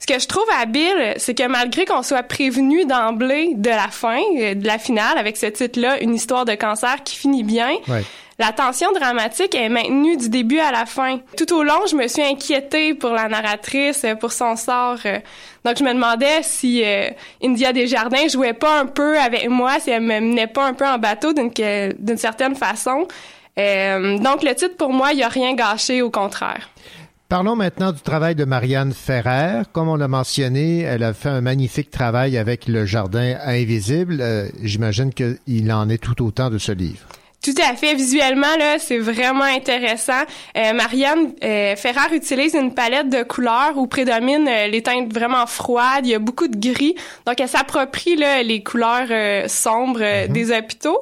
Ce que je trouve habile, c'est que malgré qu'on soit prévenu d'emblée de la fin, euh, de la finale, avec ce titre-là, une histoire de cancer qui finit bien, Ouais. La tension dramatique est maintenue du début à la fin. Tout au long, je me suis inquiétée pour la narratrice, euh, pour son sort. euh. Donc, je me demandais si euh, India Desjardins jouait pas un peu avec moi, si elle me menait pas un peu en bateau d'une certaine façon. Euh, donc, le titre, pour moi, il a rien gâché, au contraire. Parlons maintenant du travail de Marianne Ferrer. Comme on l'a mentionné, elle a fait un magnifique travail avec le Jardin Invisible. J'imagine qu'il en est tout autant de ce livre. Tout à fait. Visuellement, là, c'est vraiment intéressant. Euh, Marianne euh, utilise une palette de couleurs où prédominent euh, les teintes vraiment froides. Il y a beaucoup de gris. Donc, elle s'approprie là, les couleurs euh, sombres euh, des hôpitaux.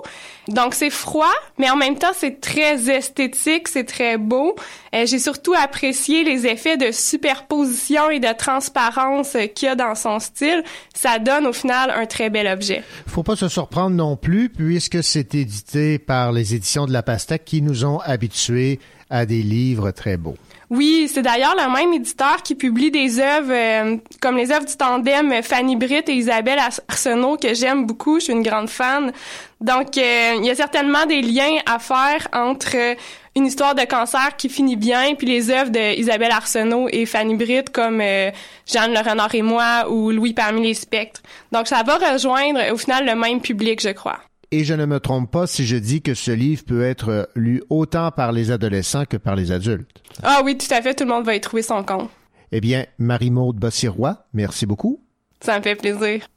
Donc, c'est froid, mais en même temps, c'est très esthétique, c'est très beau. Euh, J'ai surtout apprécié les effets de superposition et de transparence qu'il y a dans son style. Ça donne au final un très bel objet. Faut pas se surprendre non plus, puisque c'est édité par les éditions de la Pastèque qui nous ont habitués à des livres très beaux. Oui, c'est d'ailleurs le même éditeur qui publie des œuvres euh, comme les œuvres du tandem Fanny Britt et Isabelle Arsenault que j'aime beaucoup, je suis une grande fan. Donc euh, il y a certainement des liens à faire entre euh, une histoire de cancer qui finit bien puis les œuvres de Isabelle Arsenault et Fanny Britt comme euh, Jeanne Le Renard et moi ou Louis parmi les spectres. Donc ça va rejoindre au final le même public, je crois. Et je ne me trompe pas si je dis que ce livre peut être lu autant par les adolescents que par les adultes. Ah oui, tout à fait, tout le monde va y trouver son compte. Eh bien, Marie-Maude Bossirois, merci beaucoup. Ça me fait plaisir.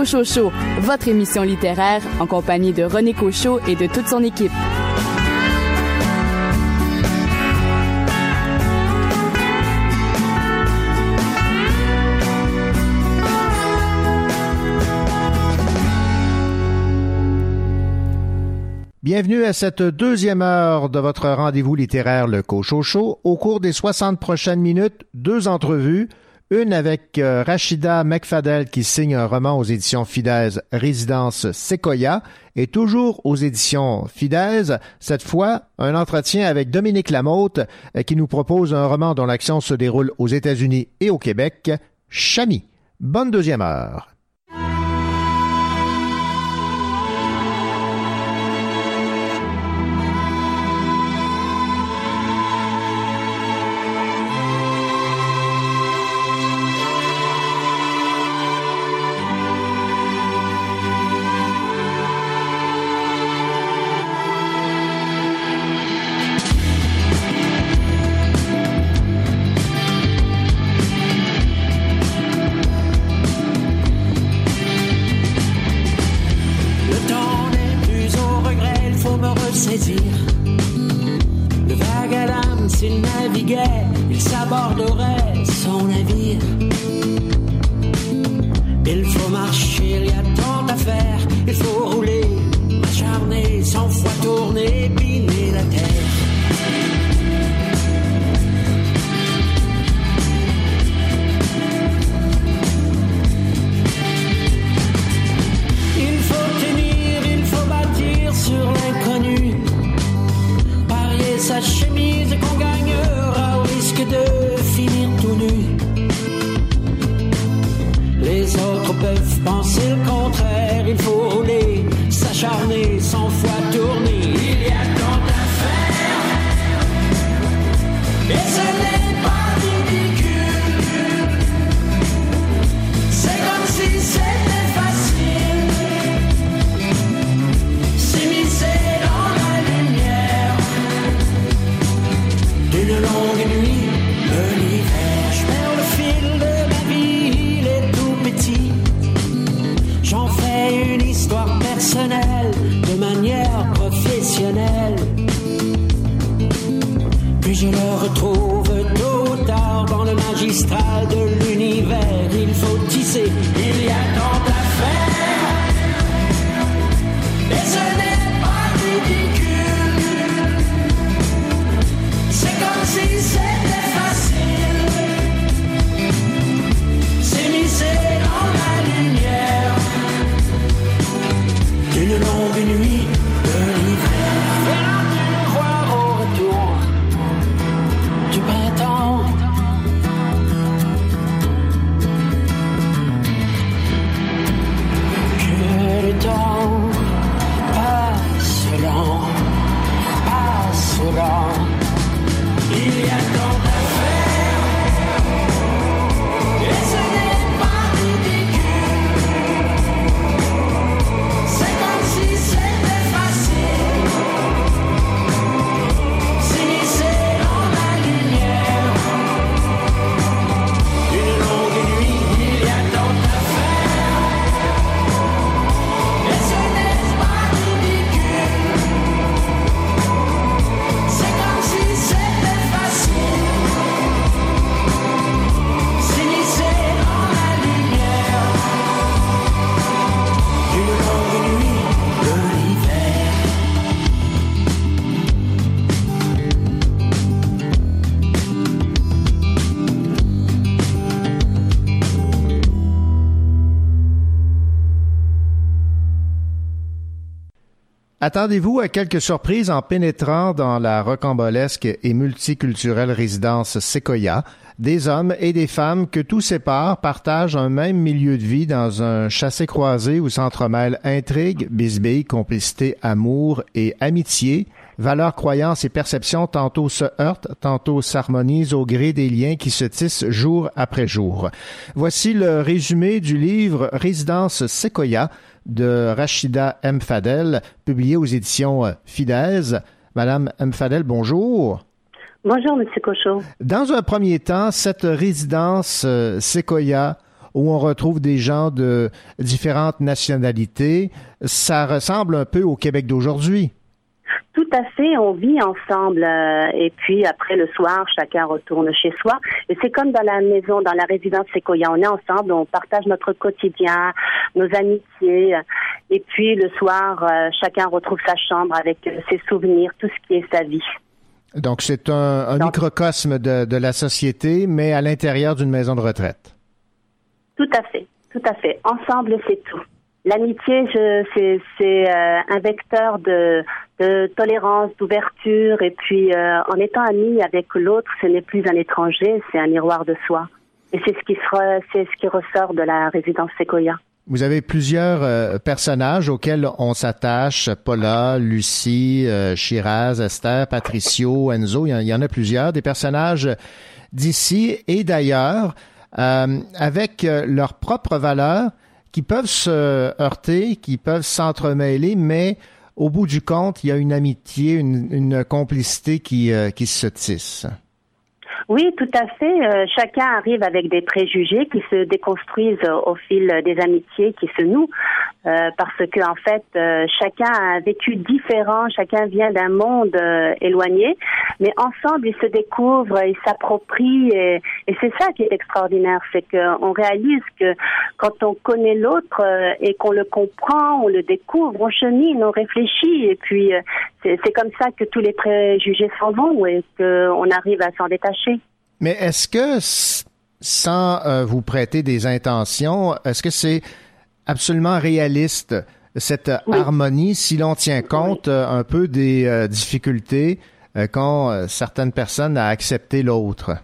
Cochot votre émission littéraire en compagnie de René Cochot et de toute son équipe. Bienvenue à cette deuxième heure de votre rendez-vous littéraire Le Cochot Au cours des 60 prochaines minutes, deux entrevues, une avec euh, Rachida McFadel qui signe un roman aux éditions Fidèse Résidence Sequoia et toujours aux éditions Fidèse, cette fois un entretien avec Dominique Lamotte euh, qui nous propose un roman dont l'action se déroule aux États-Unis et au Québec, Chami. Bonne deuxième heure. Attendez-vous à quelques surprises en pénétrant dans la rocambolesque et multiculturelle résidence Sequoia. Des hommes et des femmes que tout sépare partagent un même milieu de vie dans un chassé-croisé où s'entremêlent intrigue, bisbille, complicité, amour et amitié. Valeurs, croyances et perceptions tantôt se heurtent, tantôt s'harmonisent au gré des liens qui se tissent jour après jour. Voici le résumé du livre Résidence Sequoia de Rachida M. Fadel, publié aux éditions euh, Fidesz. Madame M. Fadel, bonjour. Bonjour, Monsieur Cochot. Dans un premier temps, cette résidence euh, Sequoia, où on retrouve des gens de différentes nationalités, ça ressemble un peu au Québec d'aujourd'hui. Tout à fait, on vit ensemble euh, et puis après le soir, chacun retourne chez soi. Et c'est comme dans la maison, dans la résidence Sequoia, on est ensemble, on partage notre quotidien, nos amitiés. Et puis le soir, euh, chacun retrouve sa chambre avec euh, ses souvenirs, tout ce qui est sa vie. Donc c'est un, un microcosme de, de la société, mais à l'intérieur d'une maison de retraite. Tout à fait, tout à fait. Ensemble, c'est tout. L'amitié, c'est c'est, euh, un vecteur de, de tolérance, d'ouverture, et puis euh, en étant ami avec l'autre, ce n'est plus un étranger, c'est un miroir de soi. Et c'est ce qui se- c'est ce qui ressort de la résidence Sequoia. Vous avez plusieurs euh, personnages auxquels on s'attache. Paula, Lucie, euh, Shiraz, Esther, Patricio, Enzo. Il y en, il y en a plusieurs. Des personnages d'ici et d'ailleurs euh, avec euh, leurs propres valeurs qui peuvent se heurter, qui peuvent s'entremêler, mais au bout du compte, il y a une amitié, une, complicité qui, euh, qui se tisse. Oui, tout à fait. Euh, chacun arrive avec des préjugés qui se déconstruisent au fil des amitiés qui se nouent, euh, parce que en fait, euh, chacun a vécu différent, chacun vient d'un monde éloigné, mais ensemble ils se découvrent, ils s'approprient, et, et c'est ça qui est extraordinaire, c'est qu'on réalise que quand on connaît l'autre et qu'on le comprend, on le découvre, on chemine, on réfléchit, et puis c'est comme ça que tous les préjugés s'en vont et qu'on arrive à s'en détacher. Mais est-ce que, sans euh, vous prêter des intentions, est-ce que c'est absolument réaliste cette harmonie si l'on tient compte euh, un peu des euh, difficultés qu'ont certaines personnes à accepter l'autre?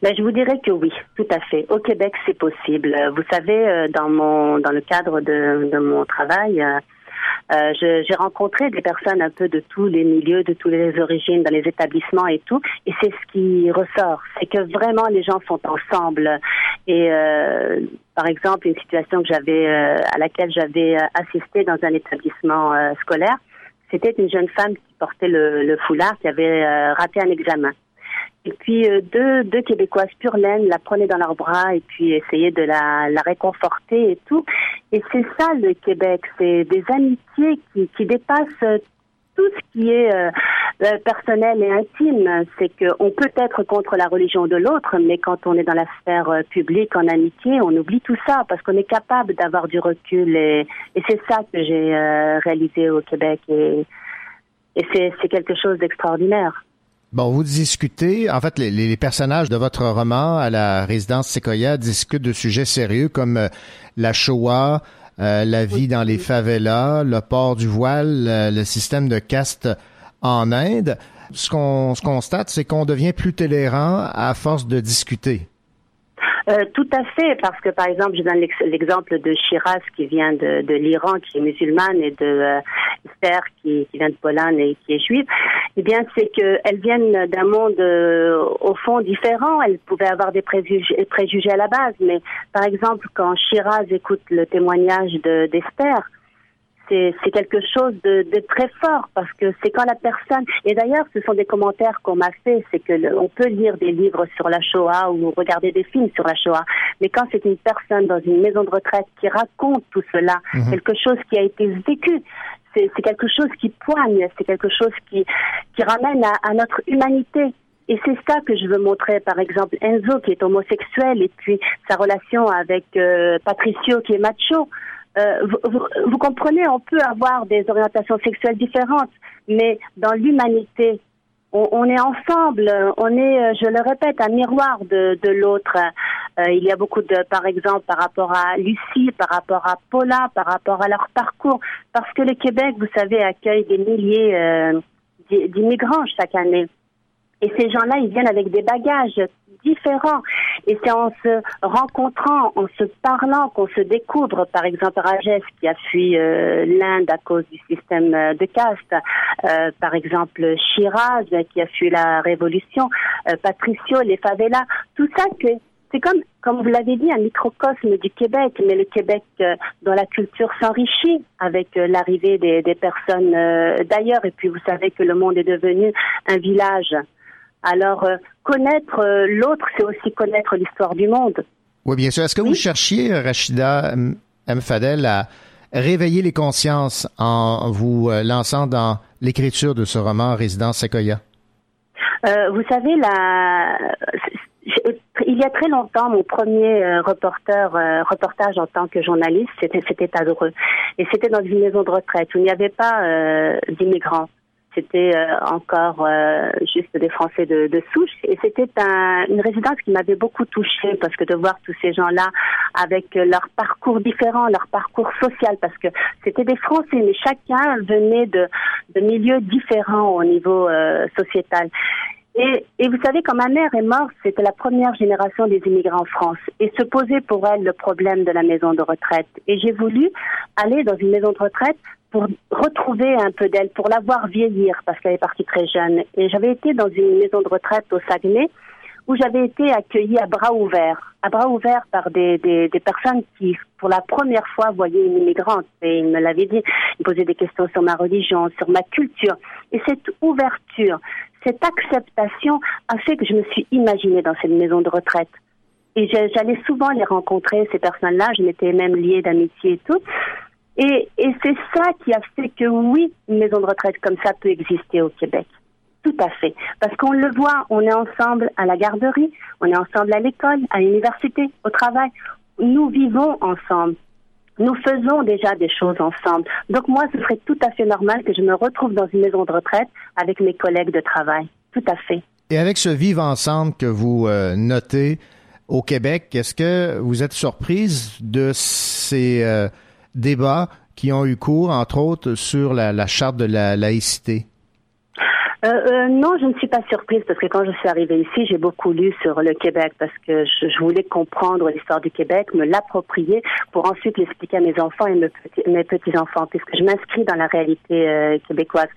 Ben, je vous dirais que oui, tout à fait. Au Québec, c'est possible. Vous savez, dans mon dans le cadre de, de mon travail, euh, j'ai rencontré des personnes un peu de tous les milieux, de toutes les origines, dans les établissements et tout, et c'est ce qui ressort, c'est que vraiment les gens sont ensemble. Et euh, par exemple, une situation que j'avais euh, à laquelle j'avais euh, assisté dans un établissement euh, scolaire, c'était une jeune femme qui portait le, le foulard, qui avait euh, raté un examen. Et puis euh, deux, deux Québécoises pure laine la prenaient dans leurs bras et puis essayaient de la, la réconforter et tout. Et c'est ça le Québec, c'est des amitiés qui, qui dépassent euh, tout ce qui est euh, personnel et intime. C'est qu'on peut être contre la religion de l'autre, mais quand on est dans la sphère publique en amitié, on oublie tout ça parce qu'on est capable d'avoir du recul. Et, et c'est ça que j'ai réalisé au Québec. Et, et c'est quelque chose d'extraordinaire. Bon, vous discutez, en fait, les, personnages de votre roman à la résidence Sequoia discutent de sujets sérieux comme euh, la Shoah, euh, la vie dans les favelas, le port du voile, le système de caste en Inde. Ce qu'on constate, c'est qu'on devient plus tolérant à force de discuter. Euh, tout à fait, parce que par exemple, je donne l'ex- l'exemple de Shiraz qui vient de, l'Iran, qui est musulmane, et de euh, qui, vient de Pologne et qui est juive. Eh bien, c'est qu'elles viennent d'un monde euh, au fond différent. Elles pouvaient avoir des préjugés, préjugés à la base, mais par exemple, quand Shiraz écoute le témoignage de- d'Esther, c'est quelque chose de, de très fort parce que c'est quand la personne et d'ailleurs ce sont des commentaires qu'on m'a fait c'est que le- on peut lire des livres sur la Shoah ou regarder des films sur la Shoah mais quand c'est une personne dans une maison de retraite qui raconte tout cela Mhm. quelque chose qui a été vécu c'est c'est quelque chose qui poigne c'est quelque chose qui qui ramène à, à notre humanité et c'est ça que je veux montrer, par exemple, Enzo qui est homosexuel et puis sa relation avec euh, Patricio qui est macho. Euh, vous, comprenez, on peut avoir des orientations sexuelles différentes, mais dans l'humanité, on, est ensemble, on est, euh, je le répète, un miroir de, de l'autre. Euh, il y a beaucoup de, par exemple, par rapport à Lucie, par rapport à Paula, par rapport à leur parcours, parce que le Québec, vous savez, accueille des milliers d'i- d'immigrants chaque année. Et ces gens-là, ils viennent avec des bagages différents. Et c'est en se rencontrant, en se parlant qu'on se découvre. Par exemple, Rajesh qui a fui euh, l'Inde à cause du système euh, de caste. Euh, par exemple, Shiraz qui a fui la révolution. Patricio, les favelas. Tout ça, c'est comme, comme vous l'avez dit, un microcosme du Québec, mais le Québec euh, dont la culture s'enrichit avec l'arrivée des, personnes d'ailleurs. Et puis vous savez que le monde est devenu un village. Alors euh, connaître euh, l'autre, c'est aussi connaître l'histoire du monde. Oui, bien sûr. Est-ce que vous cherchiez, Rachida M. Fadel, à réveiller les consciences en vous euh, lançant dans l'écriture de ce roman Résidence Sequoia? Euh, vous savez, la... il y a très longtemps, mon premier euh, reporter, euh, reportage en tant que journaliste, c'était à Dreux. Et c'était dans une maison de retraite où il n'y avait pas euh, d'immigrants. C'était euh, encore euh, juste des Français de, souche. Et c'était un- une résidence qui m'avait beaucoup touchée parce que de voir tous ces gens-là avec leur parcours différent, leur parcours social, parce que c'était des Français, mais chacun venait de, de milieux différents au niveau euh, sociétal. Et, et vous savez, quand ma mère est morte, c'était la première génération des immigrants en France. Et se posait pour elle le problème de la maison de retraite. Et j'ai voulu aller dans une maison de retraite pour retrouver un peu d'elle, pour la voir vieillir, parce qu'elle est partie très jeune. Et j'avais été dans une maison de retraite au Saguenay, où j'avais été accueillie à bras ouverts, à bras ouverts par des, des, personnes qui, pour la première fois, voyaient une immigrante. Et ils me l'avaient dit, ils posaient des questions sur ma religion, sur ma culture. Et cette ouverture, cette acceptation a fait que je me suis imaginée dans cette maison de retraite. Et j'allais souvent les rencontrer, ces personnes-là, je m'étais même liée d'amitié et tout. Et, c'est ça qui a fait que oui, une maison de retraite comme ça peut exister au Québec. Tout à fait. Parce qu'on le voit, on est ensemble à la garderie, on est ensemble à l'école, à l'université, au travail. Nous vivons ensemble. Nous faisons déjà des choses ensemble. Donc moi, ce serait tout à fait normal que je me retrouve dans une maison de retraite avec mes collègues de travail. Tout à fait. Et avec ce vivre ensemble que vous euh, notez au Québec, est-ce que vous êtes surprise de ces euh, débats qui ont eu cours, entre autres, sur la, charte de la laïcité? Euh, euh, non, je ne suis pas surprise parce que quand je suis arrivée ici, j'ai beaucoup lu sur le Québec parce que je, voulais comprendre l'histoire du Québec, me l'approprier pour ensuite l'expliquer à mes enfants et mes petits, mes petits enfants, puisque je m'inscris dans la réalité euh, québécoise.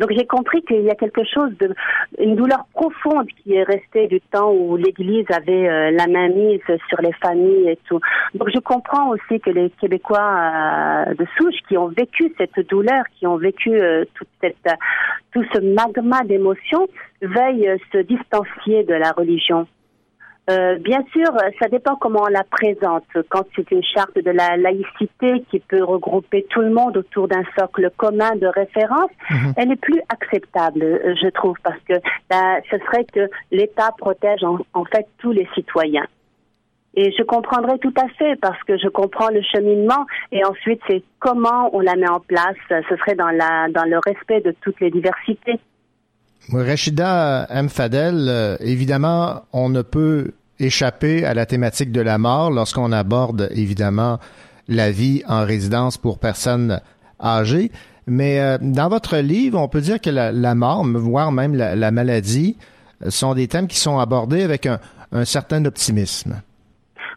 Donc j'ai compris qu'il y a quelque chose une douleur profonde qui est restée du temps où l'Église avait la main mise sur les familles et tout. Donc je comprends aussi que les Québécois de souche qui ont vécu cette douleur, qui ont vécu tout ce magma d'émotions veuillent se distancier de la religion. Euh, bien sûr, ça dépend comment on la présente. Quand c'est une charte de la laïcité qui peut regrouper tout le monde autour d'un socle commun de référence, elle est plus acceptable, je trouve, parce que là, ce serait que l'État protège en, en fait tous les citoyens. Et je comprendrai tout à fait parce que je comprends le cheminement et ensuite c'est comment on la met en place. Ce serait dans la dans le respect de toutes les diversités. Rachida M. Fadel, euh, évidemment, on ne peut échapper à la thématique de la mort lorsqu'on aborde, évidemment, la vie en résidence pour personnes âgées. Mais euh, dans votre livre, on peut dire que la, mort, voire même la, la maladie, euh, sont des thèmes qui sont abordés avec un certain optimisme.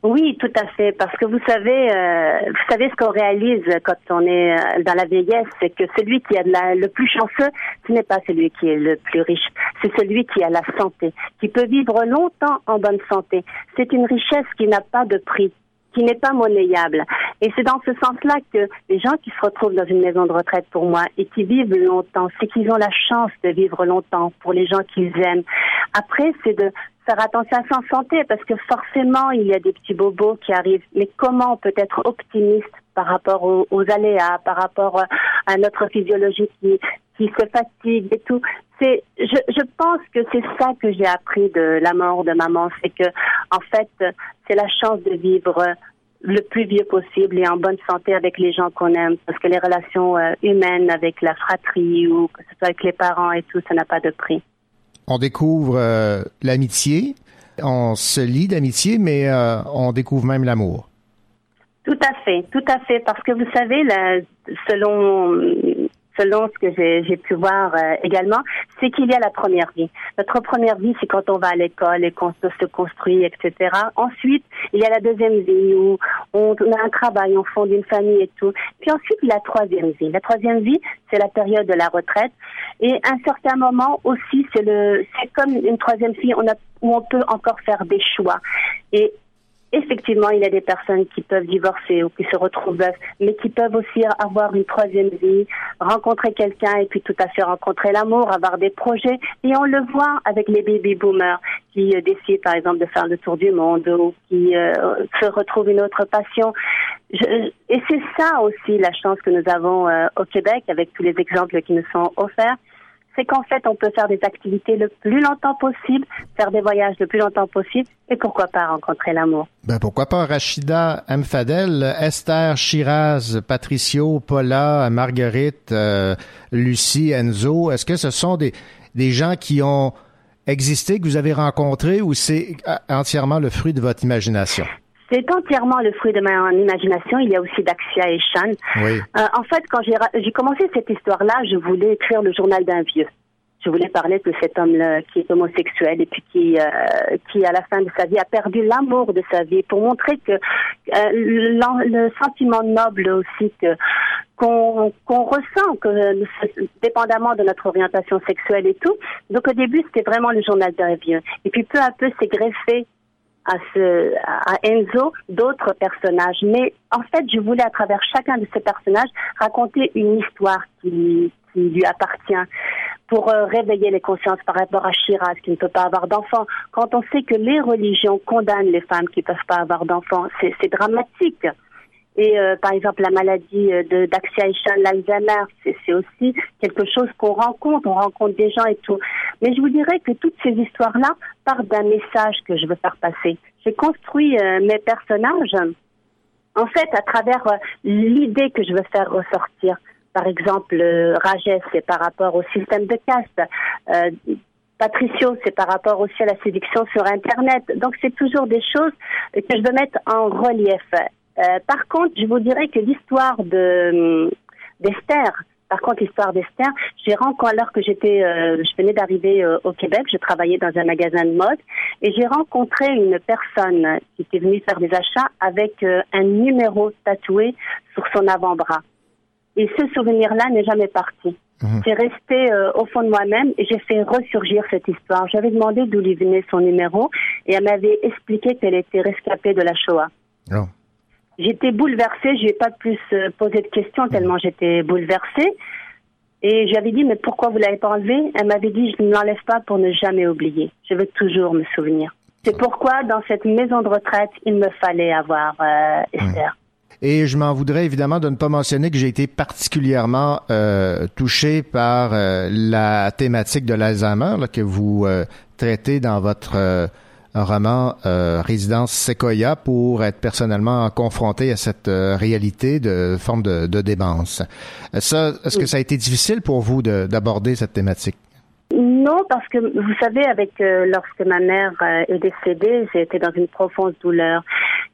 Oui, tout à fait, parce que vous savez, euh, vous savez ce qu'on réalise quand on est euh, dans la vieillesse, c'est que celui qui a le plus chanceux, ce n'est pas celui qui est le plus riche, c'est celui qui a la santé, qui peut vivre longtemps en bonne santé. C'est une richesse qui n'a pas de prix qui n'est pas monnayable. Et c'est dans ce sens-là que les gens qui se retrouvent dans une maison de retraite pour moi et qui vivent longtemps, c'est qu'ils ont la chance de vivre longtemps pour les gens qu'ils aiment. Après, c'est de faire attention à sa santé parce que forcément, il y a des petits bobos qui arrivent. Mais comment on peut être optimiste par rapport aux, aux aléas, par rapport à notre physiologie qui, qui se fatigue et tout? C'est je, je pense que c'est ça que j'ai appris de la mort de maman, c'est que en fait c'est la chance de vivre le plus vieux possible et en bonne santé avec les gens qu'on aime, parce que les relations euh, humaines avec la fratrie ou que ce soit avec les parents et tout, ça n'a pas de prix. On découvre euh, l'amitié, on se lie d'amitié, mais euh, on découvre même l'amour. Tout à fait, tout à fait, parce que vous savez, selon selon ce que j'ai pu voir euh, également, c'est qu'il y a la première vie. Notre première vie, c'est quand on va à l'école et qu'on se construit, etc. Ensuite, il y a la deuxième vie où on, a un travail, on fonde une famille et tout. Puis ensuite, la troisième vie. La troisième vie, c'est la période de la retraite. Et à un certain moment aussi, c'est c'est comme une troisième vie, où on peut encore faire des choix. Et Effectivement, il y a des personnes qui peuvent divorcer ou qui se retrouvent veuves, mais qui peuvent aussi avoir une troisième vie, rencontrer quelqu'un et puis tout à fait rencontrer l'amour, avoir des projets. Et on le voit avec les baby boomers qui euh, décident, par exemple, de faire le tour du monde ou qui euh, se retrouvent une autre passion. Et c'est ça aussi la chance que nous avons euh, au Québec avec tous les exemples qui nous sont offerts c'est qu'en fait, on peut faire des activités le plus longtemps possible, faire des voyages le plus longtemps possible, et pourquoi pas rencontrer l'amour. Ben pourquoi pas Rachida M. Fadel, Esther Shiraz, Patricio, Paula, Marguerite, euh, Lucie, Enzo. Est-ce que ce sont des, des gens qui ont existé, que vous avez rencontrés, ou c'est euh, entièrement le fruit de votre imagination? C'est entièrement le fruit de ma imagination. Il y a aussi Daxia et Shan. Oui. Euh, en fait, quand j'ai commencé cette histoire-là, je voulais écrire le journal d'un vieux. Je voulais parler de cet homme-là qui est homosexuel et puis qui, euh, qui, à la fin de sa vie, a perdu l'amour de sa vie pour montrer que euh, le sentiment noble aussi que qu'on qu'on ressent, que dépendamment de notre orientation sexuelle et tout. Donc au début, c'était vraiment le journal d'un vieux. Et puis peu à peu, c'est greffé à Enzo d'autres personnages. Mais en fait je voulais à travers chacun de ces personnages raconter une histoire qui lui appartient pour euh, réveiller les consciences par rapport à Shiraz qui ne peut pas avoir d'enfants quand on sait que les religions condamnent les femmes qui ne peuvent pas avoir d'enfants c'est dramatique et euh, par exemple, la maladie euh, de d'Axia Ishan, l'Alzheimer, c'est aussi quelque chose qu'on rencontre, on rencontre des gens et tout. Mais je vous dirais que toutes ces histoires-là partent d'un message que je veux faire passer. J'ai construit euh, mes personnages, en fait, à travers euh, l'idée que je veux faire ressortir. Par exemple, Rajesh, c'est par rapport au système de caste. Patricio, c'est par rapport aussi à la séduction sur Internet. Donc, c'est toujours des choses que je veux mettre en relief. Euh, par contre, je vous dirais que l'histoire de hum, d'Esther, par contre, l'histoire d'Esther, j'ai rencontré, alors que j'étais, euh, je venais d'arriver euh, au Québec, je travaillais dans un magasin de mode, et j'ai rencontré une personne qui était venue faire des achats avec euh, un numéro tatoué sur son avant-bras. Et ce souvenir-là n'est jamais parti. C'est resté euh, au fond de moi-même et j'ai fait ressurgir cette histoire. J'avais demandé d'où lui venait son numéro et elle m'avait expliqué qu'elle était rescapée de la Shoah. Oh. J'étais bouleversée, je n'ai pas plus euh, posé de questions tellement j'étais bouleversée. Et j'avais dit, mais pourquoi vous l'avez pas enlevé? Elle m'avait dit, je ne l'enlève pas pour ne jamais oublier. Je veux toujours me souvenir. C'est pourquoi, dans cette maison de retraite, il me fallait avoir euh, Esther. Et je m'en voudrais évidemment de ne pas mentionner que j'ai été particulièrement euh, touché par euh, la thématique de l'Alzheimer là, que vous traitez dans votre roman euh, Résidence Sequoia pour être personnellement confronté à cette euh, réalité de forme de, de démence. Euh, Ça, est-ce que ça a été difficile pour vous de- d'aborder cette thématique? Non, parce que vous savez, avec euh, lorsque ma mère est décédée, été dans une profonde douleur.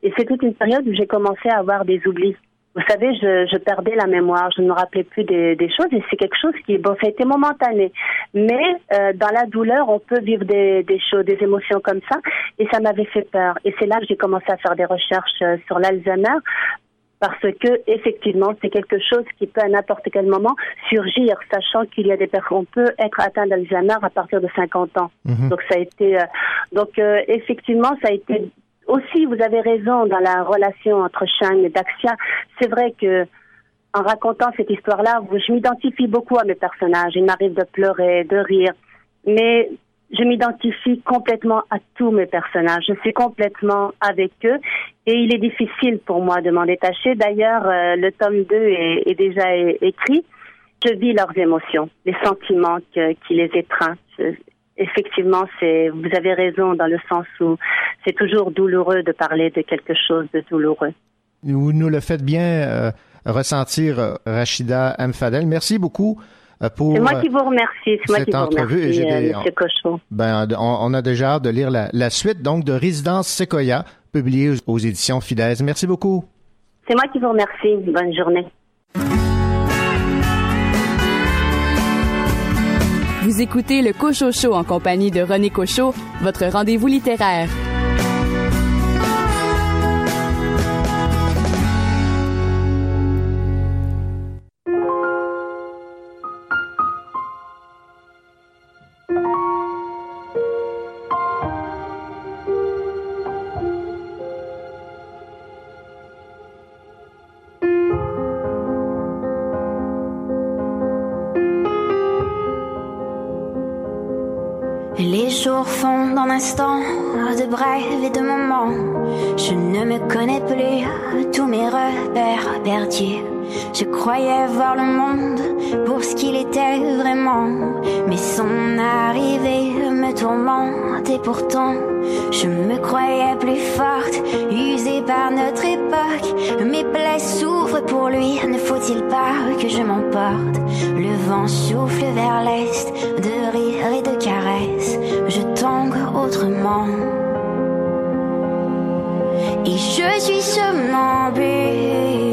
Et c'est toute une période où j'ai commencé à avoir des oublis. Vous savez, je, je perdais la mémoire, je ne me rappelais plus des, des choses et c'est quelque chose qui, bon, ça a été momentané. Mais euh, dans la douleur, on peut vivre des, des choses, des émotions comme ça et ça m'avait fait peur. Et c'est là que j'ai commencé à faire des recherches euh, sur l'Alzheimer parce que effectivement c'est quelque chose qui peut à n'importe quel moment surgir, sachant qu'il y a des personnes, on peut être atteint d'Alzheimer à partir de 50 ans. Mhm. Donc ça a été, euh, donc euh, effectivement ça a été aussi, vous avez raison dans la relation entre Shang et Daxia. C'est vrai que en racontant cette histoire-là, je m'identifie beaucoup à mes personnages. Il m'arrive de pleurer, de rire, mais je m'identifie complètement à tous mes personnages. Je suis complètement avec eux et il est difficile pour moi de m'en détacher. D'ailleurs, euh, le tome 2 est, déjà écrit. Je vis leurs émotions, les sentiments qui les étreignent. Effectivement, c'est, vous avez raison dans le sens où c'est toujours douloureux de parler de quelque chose de douloureux. Vous nous le faites bien euh, ressentir, euh, Rachida M. Fadel. Merci beaucoup euh, pour C'est moi euh, qui vous remercie. C'est moi cette qui vous remercie, euh, des- Monsieur Cochon. Ben, on, on a déjà hâte de lire la, la suite donc de Résidence Sequoia, publiée aux, aux éditions Fidesz. Merci beaucoup. C'est moi qui vous remercie. Bonne journée. Vous écoutez le Cocho Show en compagnie de René Cocho, votre rendez-vous littéraire. Jours font d'un instant de brèves et de moments. Je ne me connais plus, tous mes repères perdus. Je croyais voir le monde pour ce qu'il était vraiment. Mais son arrivée me tourmente et pourtant je me croyais plus forte, usée par notre époque. Mes plaies souffrent pour lui, ne faut-il pas que je m'emporte? Le vent souffle vers l'est, de rire et de caresses. Je tangue autrement. Et je suis somnambule. Mon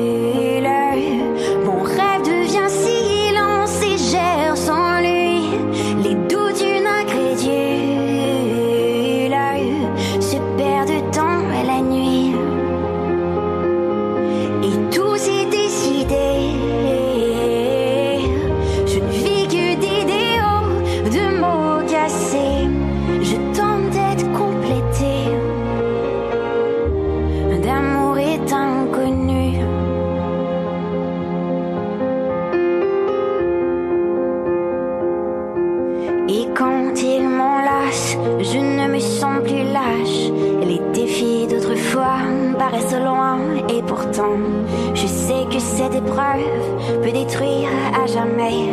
je ne me sens plus lâche. Les défis d'autrefois paraissent loin et pourtant, je sais que cette épreuve peut détruire à jamais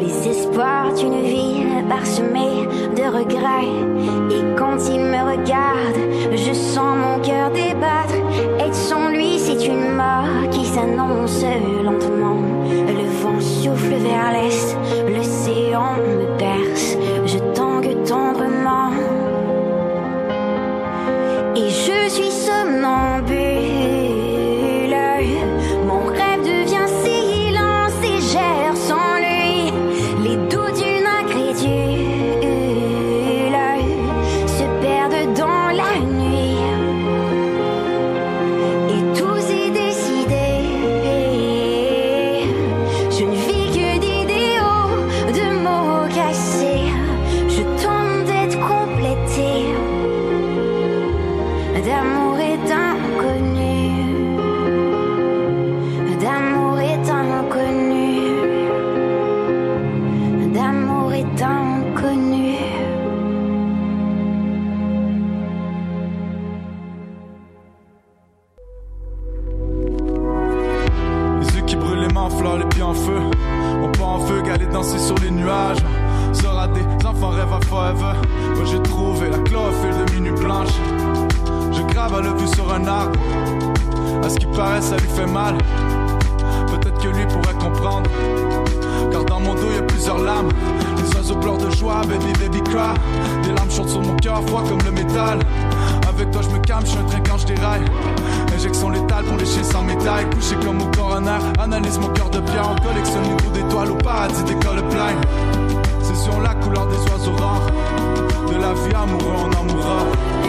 les espoirs d'une vie parsemée de regrets. Et quand il me regarde, je sens mon cœur débattre. Être sans lui, c'est une mort qui s'annonce lentement. Le vent souffle vers l'est, l'océan me perce. Ça lui fait mal. Peut-être que lui pourrait comprendre. Car dans mon dos, y a plusieurs lames. Les oiseaux pleurent de joie, baby, baby cry. Des larmes chantent sur mon cœur, froid comme le métal. Avec toi, je me calme, je suis un train quand je déraille. Injection létale pour chiens sans médaille. Couché comme au coroner, analyse mon cœur de pierre. On collectionne les bouts d'étoiles au paradis d'école plein. C'est sur la couleur des oiseaux rares. De la vie amoureux, on en mourra.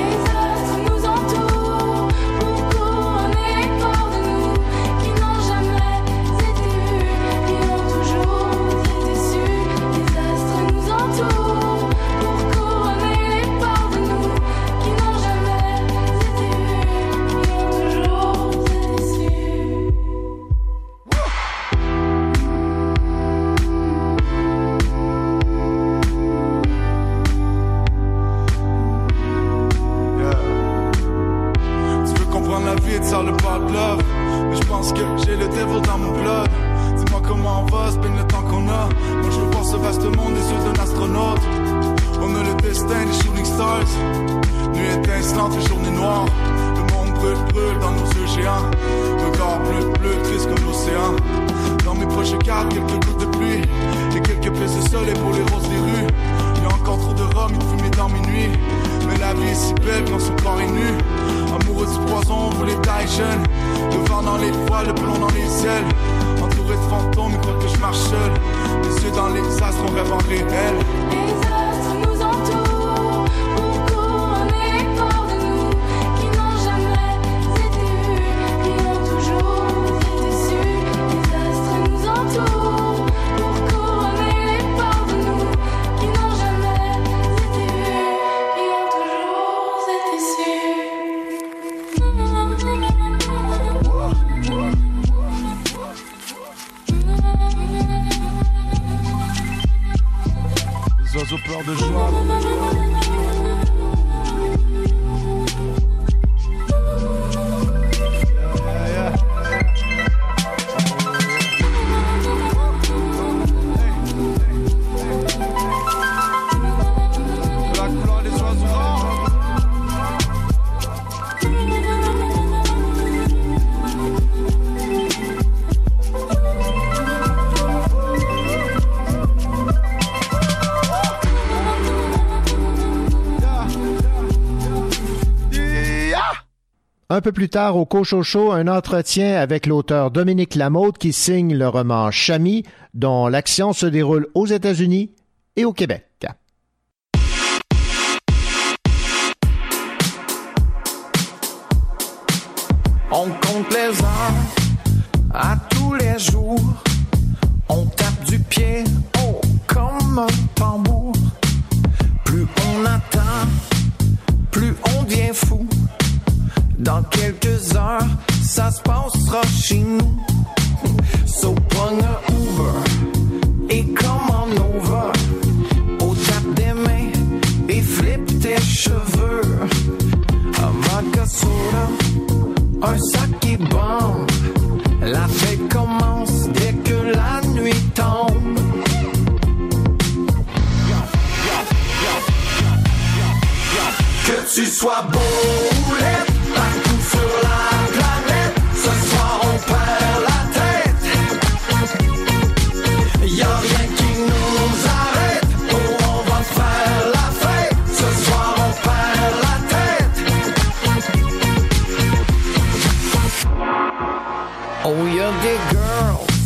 Un peu plus tard, au Cochocho, un entretien avec l'auteur Dominique Lamotte qui signe le roman Chami, dont l'action se déroule aux États-Unis et au Québec. On compte les heures à tous les jours. On tape du pied, oh, comme un tambour. Plus on attend, plus on devient fou. Dans quelques heures, ça se passera chez nous. So pogne un Uber et commande over. Au tape des mains et flip tes cheveux. Un vodka un sac qui bombe. La fête commence dès que la nuit tombe. Que tu sois beau ou sur la planète, ce soir on perd la tête. Y a rien qui nous arrête, oh on va faire la fête, ce soir on perd la tête. Oh, y a des girls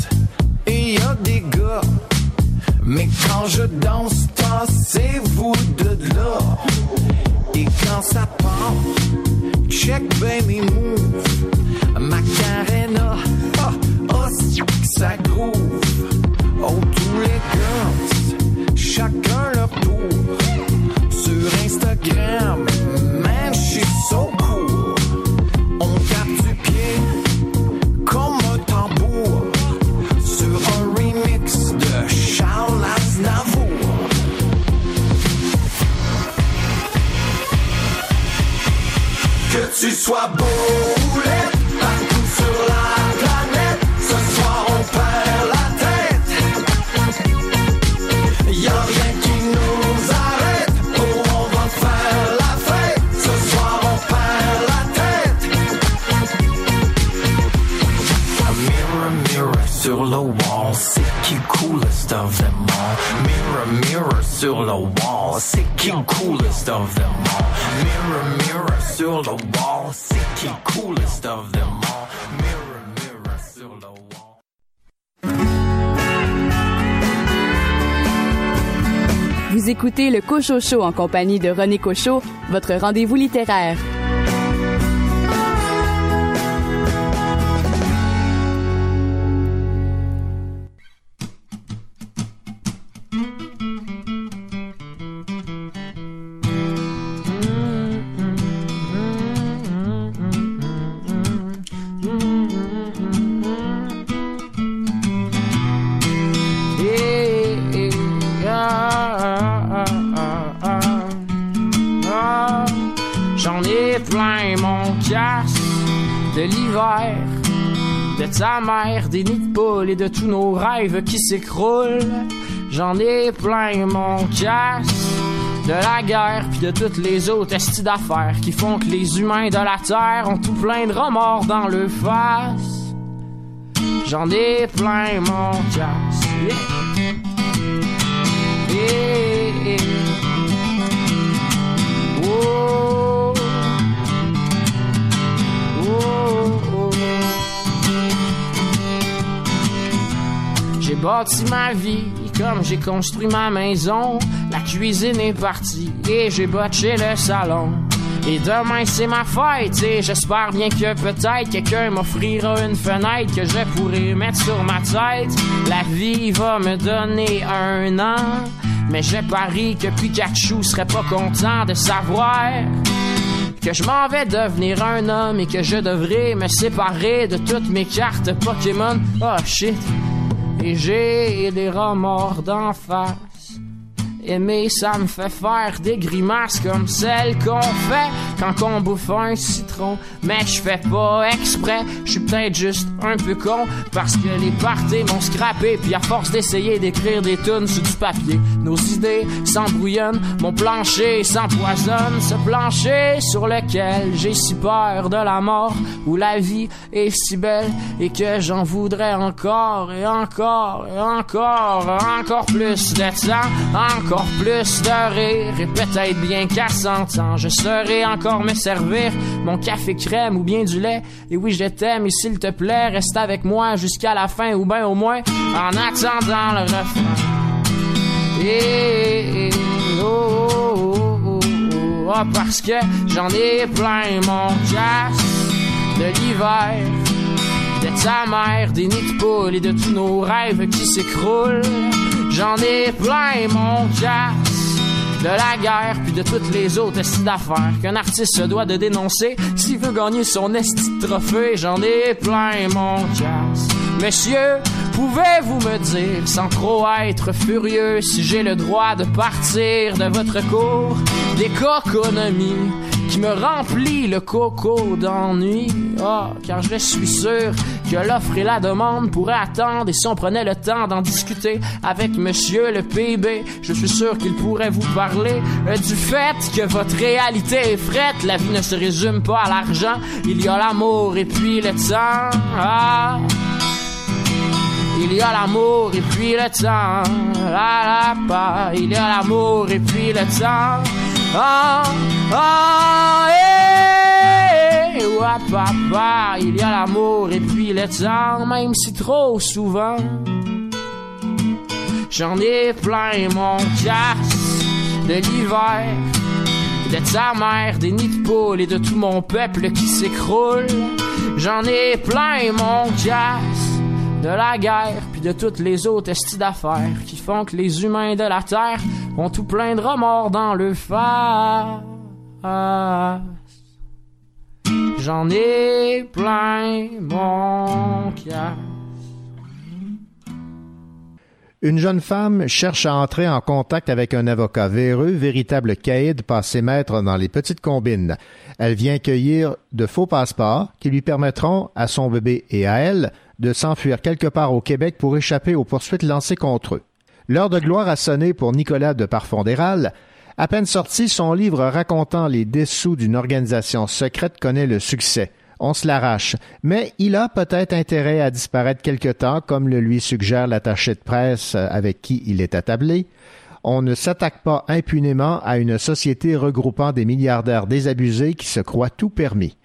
et y a des gars. Mais quand je danse, tassez-vous de là. Et quand ça part, check baby move. Macarena, ah, oh, que ça groove. Oh, tous les girls, chacun leur tour. Sur Instagram, tu sois beau ou partout sur la planète, ce soir on perd la tête. Y a rien qui nous arrête, oh on va faire la fête, ce soir on perd la tête. Mirror, mirror sur le wall, c'est qui coolest of them all. Mirror, mirror sur le wall, c'est qui coolest of them all? Mirror, mirror sur le wall, c'est qui coolest of them all? Mirror, mirror sur le wall. Vous écoutez le Cocho Show en compagnie de René Cocho, votre rendez-vous littéraire. De tous nos rêves qui s'écroulent. J'en ai plein mon casse de la guerre puis de toutes les autres estis d'affaires qui font que les humains de la terre ont tout plein de remords dans le face. J'en ai plein mon casse. Yeah. Yeah. J'ai bâti ma vie comme j'ai construit ma maison. La cuisine est partie et j'ai botché le salon. Et demain c'est ma fête et j'espère bien que peut-être quelqu'un m'offrira une fenêtre que je pourrai mettre sur ma tête. La vie va me donner un an, mais je parie que Pikachu serait pas content de savoir que je m'en vais devenir un homme et que je devrais me séparer de toutes mes cartes Pokémon. Oh shit. Et j'ai des remords d'en face. Aimer, ça me fait faire des grimaces comme celles qu'on fait quand on bouffe un citron. Mais je fais pas exprès, je suis peut-être juste un peu con parce que les parties m'ont scrappé. Puis à force d'essayer d'écrire des tunes sur du papier, nos idées s'embrouillonnent, mon plancher s'empoisonne. Ce plancher sur lequel j'ai si peur de la mort, où la vie est si belle et que j'en voudrais encore et encore et encore, encore plus de temps, encore plus de rire et peut-être bien qu'à 100 ans, je saurais encore me servir mon café crème ou bien du lait. Et oui, je t'aime et s'il te plaît, reste avec moi jusqu'à la fin ou bien au moins en attendant le refrain. Eh, oh, oh, oh, oh, oh, parce que j'en ai plein mon casse de l'hiver, de ta mère, des nids de poules et de tous nos rêves qui s'écroulent. J'en ai plein mon casse de la guerre puis de toutes les autres esti d'affaires qu'un artiste se doit de dénoncer s'il veut gagner son esti trophée. J'en ai plein mon casse. Monsieur, pouvez-vous me dire, sans trop être furieux, si j'ai le droit de partir de votre cours d'économie qui me remplit le coco d'ennui? Ah, car je suis sûr que l'offre et la demande pourraient attendre et si on prenait le temps d'en discuter avec monsieur le PIB, je suis sûr qu'il pourrait vous parler euh, du fait que votre réalité est frette. La vie ne se résume pas à l'argent, il y a l'amour et puis le temps. Ah. Il y a l'amour et puis le temps. La la pa. Il y a l'amour et puis le temps. Ah, ah, eh, ouais, papa. Il y a l'amour et puis le temps, même si trop souvent. J'en ai plein mon casse de l'hiver, de ta mère, des nids de poules et de tout mon peuple qui s'écroule. J'en ai plein mon casse de la guerre, puis de toutes les autres estis d'affaires qui font que les humains de la terre ont tout plein de dans le face. J'en ai plein mon cœur. Une jeune femme cherche à entrer en contact avec un avocat véreux, véritable caïd passé maître dans les petites combines. Elle vient cueillir de faux passeports qui lui permettront à son bébé et à elle de s'enfuir quelque part au Québec pour échapper aux poursuites lancées contre eux. L'heure de gloire a sonné pour Nicolas de Parfondéral. À peine sorti, son livre racontant les dessous d'une organisation secrète connaît le succès. On se l'arrache. Mais il a peut-être intérêt à disparaître quelque temps, comme le lui suggère l'attaché de presse avec qui il est attablé. On ne s'attaque pas impunément à une société regroupant des milliardaires désabusés qui se croient tout permis.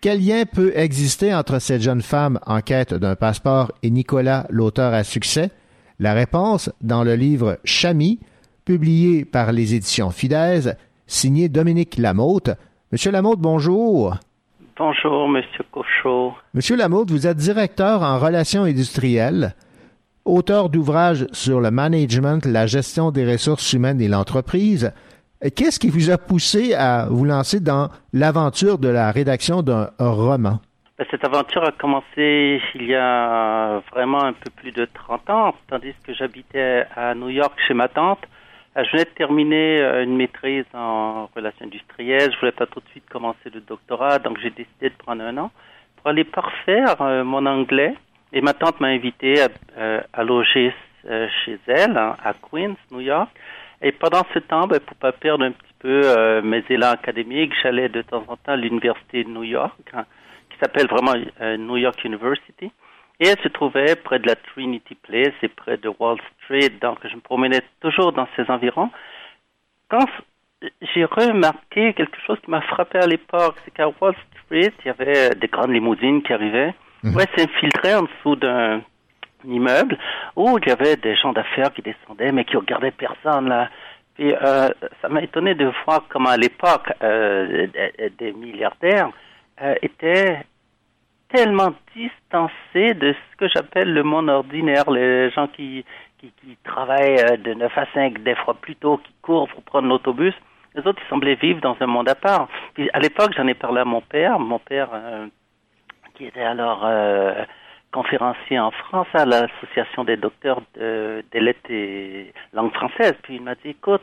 Quel lien peut exister entre cette jeune femme en quête d'un passeport et Nicolas, l'auteur à succès? La réponse dans le livre Chami, publié par les éditions Fidèse, signé Dominique Lamotte. Monsieur Lamotte, bonjour. Bonjour, Monsieur Cochot. Monsieur Lamotte, vous êtes directeur en relations industrielles, auteur d'ouvrages sur le management, la gestion des ressources humaines et l'entreprise. Qu'est-ce qui vous a poussé à vous lancer dans l'aventure de la rédaction d'un roman? Cette aventure a commencé il y a vraiment un peu plus de 30 ans, tandis que j'habitais à New York chez ma tante. Euh, Je venais de terminer euh, une maîtrise en relations industrielles. Je voulais pas tout de suite commencer le doctorat, donc j'ai décidé de prendre un an pour aller parfaire euh, mon anglais. Et ma tante m'a invité à, loger chez elle hein, à Queens, New York. Et pendant ce temps, ben, pour pas perdre un petit peu mes élans académiques, j'allais de temps en temps à l'université de New York, hein, s'appelle vraiment euh, New York University. Et elle se trouvait près de la Trinity Place et près de Wall Street. Donc, je me promenais toujours dans ces environs. Quand j'ai remarqué quelque chose qui m'a frappé à l'époque, c'est qu'à Wall Street, il y avait des grandes limousines qui arrivaient. Ouais, s'infiltraient en dessous d'un immeuble où il y avait des gens d'affaires qui descendaient mais qui regardaient personne là. Puis euh, ça m'a étonné de voir comment à l'époque euh, des, des milliardaires euh, étaient tellement distancés de ce que j'appelle le monde ordinaire, les gens qui qui, qui travaillent euh, de 9 à 5 des fois plus tôt, qui courent pour prendre l'autobus. Les autres, ils semblaient vivre dans un monde à part. Puis à l'époque, j'en ai parlé à mon père, mon père euh, qui était alors euh, conférencier en France à l'association des docteurs de, des lettres et langue française. Puis il m'a dit, écoute,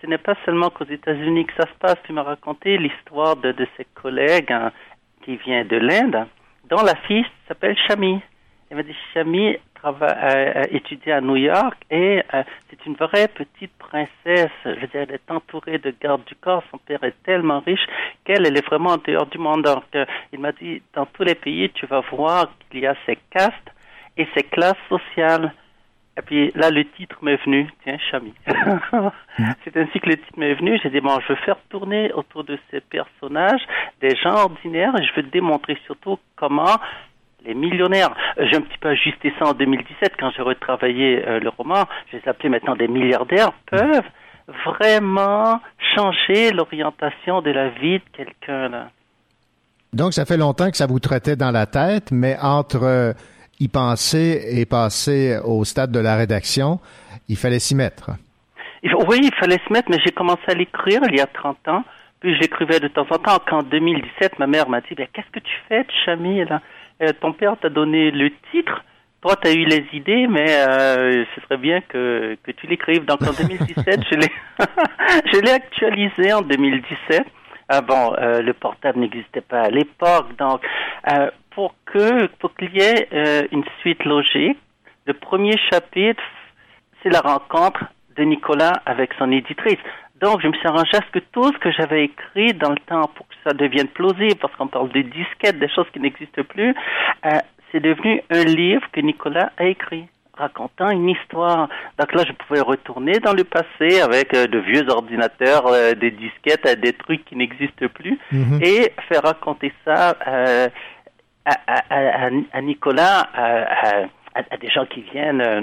ce n'est pas seulement qu'aux États-Unis que ça se passe. Tu m'as raconté l'histoire de, de ses collègues hein, qui vient de l'Inde, dont la fille s'appelle Chami. Elle m'a dit, Chami travaille, euh, euh, étudie à New York et euh, c'est une vraie petite princesse. Je veux dire, elle est entourée de gardes du corps. Son père est tellement riche qu'elle, elle est vraiment en dehors du monde. Donc, il m'a dit, dans tous les pays, tu vas voir qu'il y a ces castes et ces classes sociales. Et puis là, le titre m'est venu, tiens, Chami. C'est ainsi que le titre m'est venu. J'ai dit, bon, je veux faire tourner autour de ces personnages des gens ordinaires et je veux démontrer surtout comment les millionnaires, euh, j'ai un petit peu ajusté ça en 2017 quand j'ai retravaillé euh, le roman, je les appelais maintenant des milliardaires, peuvent vraiment changer l'orientation de la vie de quelqu'un. Donc, ça fait longtemps que ça vous traitait dans la tête, mais entre euh, y penser et passer au stade de la rédaction, il fallait s'y mettre. Oui, il fallait se mettre, mais j'ai commencé à l'écrire il y a 30 ans. Puis j'écrivais de temps en temps. Qu'en 2017, ma mère m'a dit, qu'est-ce que tu fais, Chami Euh, Ton père t'a donné le titre. Toi, tu as eu les idées, mais euh, ce serait bien que, que tu l'écrives. Donc en 2017, je l'ai je l'ai actualisé en 2017. Ah bon, euh, le portable n'existait pas à l'époque, donc euh, pour que pour qu'il y ait euh, une suite logique, le premier chapitre, c'est la rencontre de Nicolas avec son éditrice. Donc, je me suis arrangé à ce que tout ce que j'avais écrit dans le temps pour que ça devienne plausible, parce qu'on parle de disquettes, des choses qui n'existent plus, euh, c'est devenu un livre que Nicolas a écrit racontant une histoire. Donc là, je pouvais retourner dans le passé avec euh, de vieux ordinateurs, euh, des disquettes, des trucs qui n'existent plus, Mhm. et faire raconter ça à- à- à Nicolas, à, des gens qui viennent euh,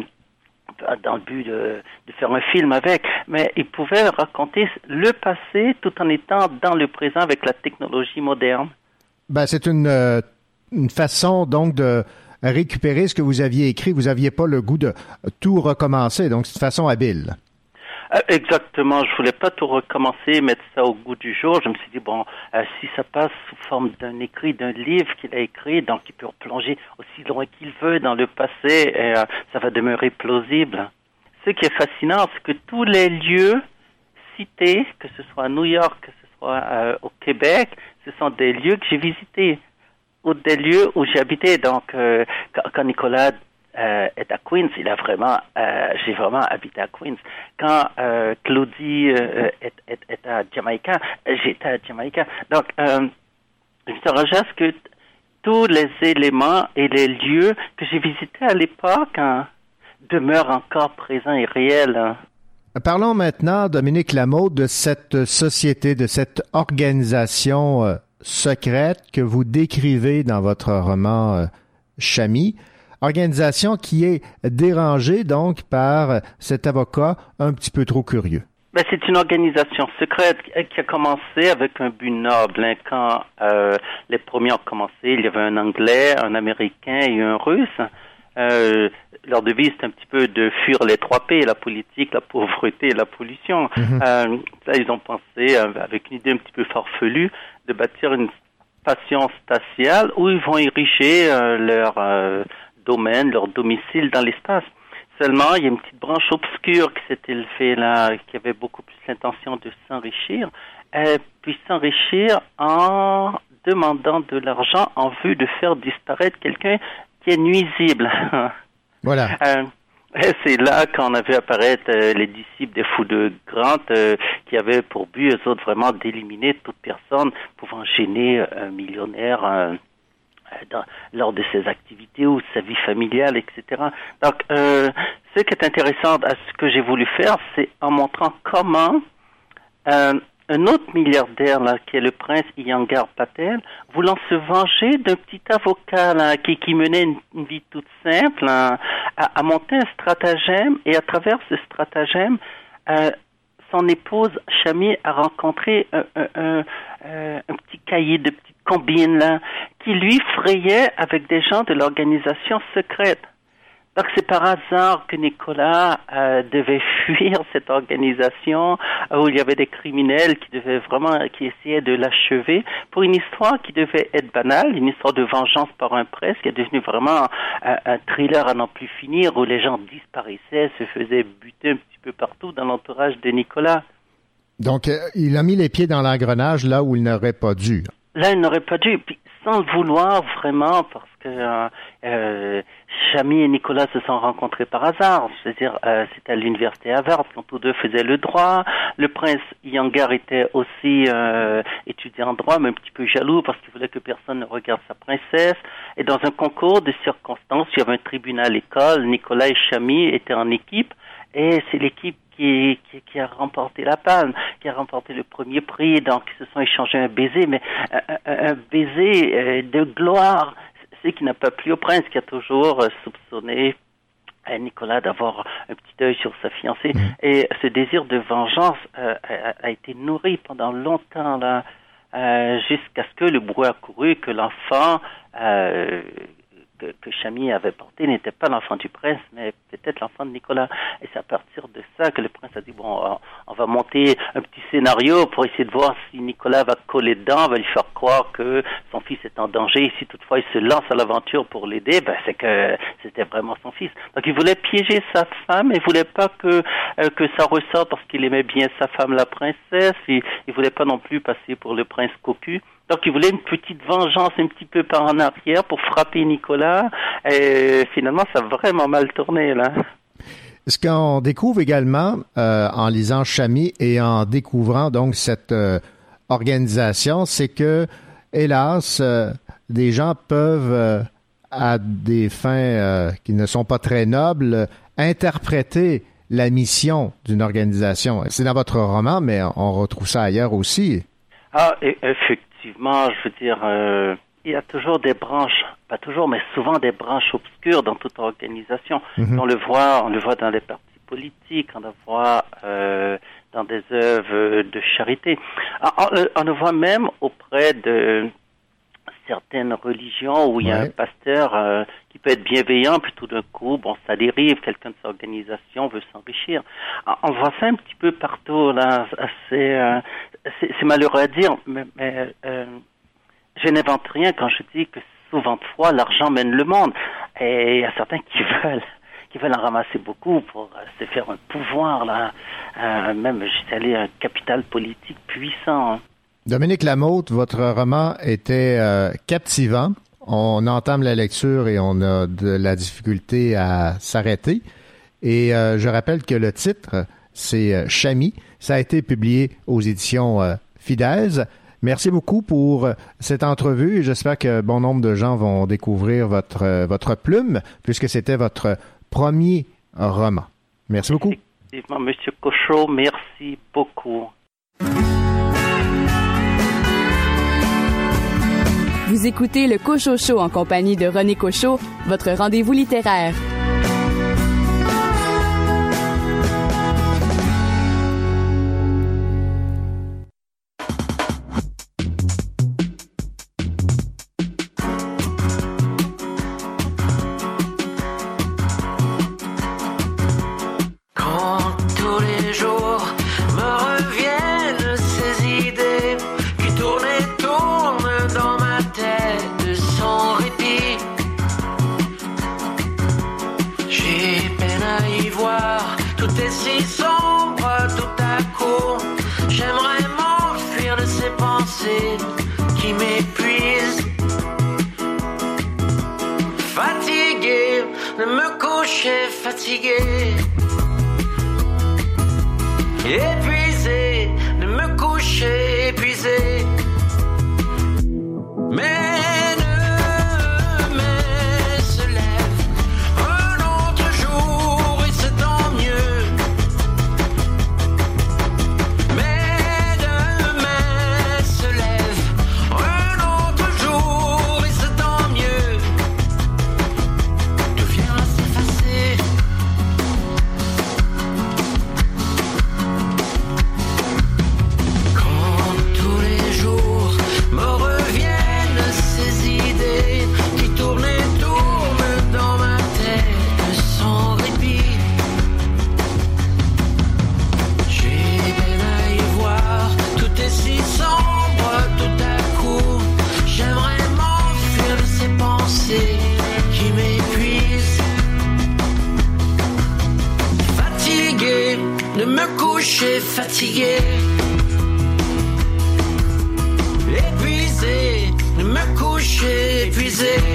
dans le but de, de faire un film avec, mais il pouvait raconter le passé tout en étant dans le présent avec la technologie moderne. Ben, c'est une, euh, une façon donc de récupérer ce que vous aviez écrit. Vous n'aviez pas le goût de tout recommencer, donc c'est une façon habile. Euh, Exactement, je voulais pas tout recommencer, mettre ça au goût du jour. Je me suis dit, bon, euh, si ça passe sous forme d'un écrit, d'un livre qu'il a écrit, donc il peut replonger aussi loin qu'il veut dans le passé, euh, ça va demeurer plausible. Ce qui est fascinant, c'est que tous les lieux cités, que ce soit à New York, que ce soit au Québec, ce sont des lieux que j'ai visités ou des lieux où j'ai habité. Donc, quand Nicolas euh, est à Queens, il a vraiment, euh, j'ai vraiment habité à Queens. Quand euh, Claudie est, est, est à Jamaïca, j'étais à Jamaïca. Donc, à ce que tous les éléments et les lieux que j'ai visités à l'époque hein, demeurent encore présents et réels. hein. Parlons maintenant, Dominique Lameau, de cette société, de cette organisation secrète que vous décrivez dans votre roman Chami. Organisation qui est dérangée donc par cet avocat un petit peu trop curieux. Ben, c'est une organisation secrète qui- a commencé avec un but noble. hein. Quand euh, les premiers ont commencé, il y avait un Anglais, un Américain et un Russe. Euh, leur devise, c'est un petit peu de fuir les trois P, la politique, la pauvreté et la pollution. Mhm. Euh, là, ils ont pensé, avec une idée un petit peu farfelue, de bâtir une station spatiale où ils vont ériger leur domaine, leur domicile dans l'espace. Seulement, il y a une petite branche obscure qui s'est élevée là, qui avait beaucoup plus l'intention de s'enrichir, euh, puis s'enrichir en demandant de l'argent en vue de faire disparaître quelqu'un qui est nuisible. Voilà. Euh, c'est là qu'on a vu apparaître euh, les disciples des fous de Grant euh, qui avaient pour but, eux autres, vraiment d'éliminer toute personne pouvant gêner un millionnaire dans- lors de ses activités ou de sa vie familiale, etc. Donc, euh, ce qui est intéressant à ce que j'ai voulu faire, c'est en montrant comment euh, un autre milliardaire, qui est le prince Iyengar Patel, voulant se venger d'un petit avocat qui, menait une, vie toute simple, hein, a, monté un stratagème et à travers ce stratagème, euh, son épouse Chami a rencontré un, un- euh, petit cahier de petites combines là, qui lui frayait avec des gens de l'organisation secrète. Donc c'est par hasard que Nicolas euh, devait fuir cette organisation euh, où il y avait des criminels qui devaient vraiment, qui essayaient de l'achever pour une histoire qui devait être banale, une histoire de vengeance par un presse qui est devenue vraiment un, un thriller à n'en plus finir où les gens disparaissaient, se faisaient buter un petit peu partout dans l'entourage de Nicolas. Donc, euh, il a mis les pieds dans l'engrenage là où il n'aurait pas dû. Là, il n'aurait pas dû, puis sans le vouloir vraiment, parce que euh, euh, et Nicolas se sont rencontrés par hasard. C'est-à-dire, euh, c'était à l'université Harvard quand tous deux faisaient le droit. Le prince Yangar était aussi euh, étudiant en droit, mais un petit peu jaloux parce qu'il voulait que personne ne regarde sa princesse. Et dans un concours de circonstances, il y avait un tribunal à l'école. Nicolas et Chami étaient en équipe, et c'est l'équipe qui, qui, qui a remporté la palme, qui a remporté le premier prix. Donc, ils se sont échangés un baiser, mais un, un- un baiser euh, de gloire. C'est qui n'a pas plu au prince, qui a toujours euh, soupçonné euh, Nicolas d'avoir un petit œil sur sa fiancée. Et ce désir de vengeance euh, a, a été nourri pendant longtemps, là, euh, jusqu'à ce que le bruit a couru que l'enfant euh, que, que avait porté n'était pas l'enfant du prince, mais peut-être l'enfant de Nicolas. Et c'est à partir de ça que le prince a dit, bon, on- on va monter un petit scénario pour essayer de voir si Nicolas va coller dedans, va lui faire croire que son fils est en danger. Et si toutefois il se lance à l'aventure pour l'aider, ben, c'est que c'était vraiment son fils. Donc il voulait piéger sa femme, il voulait pas que, euh, que ça ressorte parce qu'il aimait bien sa femme, la princesse. Il, il voulait pas non plus passer pour le prince cocu. Donc il voulait une petite vengeance un petit peu par en arrière pour frapper Nicolas. Et finalement, ça a vraiment mal tourné là. Ce qu'on découvre également euh, en lisant Chami et en découvrant donc cette euh, organisation, c'est que, hélas, euh, des gens peuvent, à des fins qui ne sont pas très nobles, interpréter la mission d'une organisation. C'est dans votre roman, mais on retrouve ça ailleurs aussi. Ah, et effectivement, je veux dire, euh, il y a toujours des branches, pas toujours, mais souvent des branches obscures dans toute organisation. Mhm. On le voit, on le voit dans les partis politiques, on le voit euh, dans des œuvres de charité. Ah, on- on le voit même auprès de certaines religions où il y a Ouais. un pasteur euh, qui peut être bienveillant, puis tout d'un coup, bon, ça dérive, quelqu'un de sa organisation veut s'enrichir. Ah, On voit ça un petit peu partout, là. C'est euh, c'est- c'est malheureux à dire, mais, mais, euh, je n'invente rien quand je dis que souvent de fois, l'argent mène le monde. Et il y a certains qui veulent qui veulent en ramasser beaucoup pour euh, se faire un pouvoir, là. Euh, même, j'étais allé à un capital politique puissant. hein. Dominique Lamotte, votre roman était euh, captivant. On entame la lecture et on a de la difficulté à s'arrêter. Et euh, je rappelle que le titre, c'est euh, Chami. Ça a été publié aux éditions euh. Merci beaucoup pour cette entrevue j'espère que bon nombre de gens vont découvrir votre, votre plume puisque c'était votre premier roman. Merci beaucoup. Effectivement, Monsieur Cochot, merci beaucoup. Vous écoutez le Cochot en compagnie de René Cochot, votre rendez-vous littéraire. Coucher fatigué. Épuisé fatigué, épuisé, me coucher épuisé.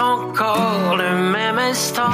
Encore le même instant.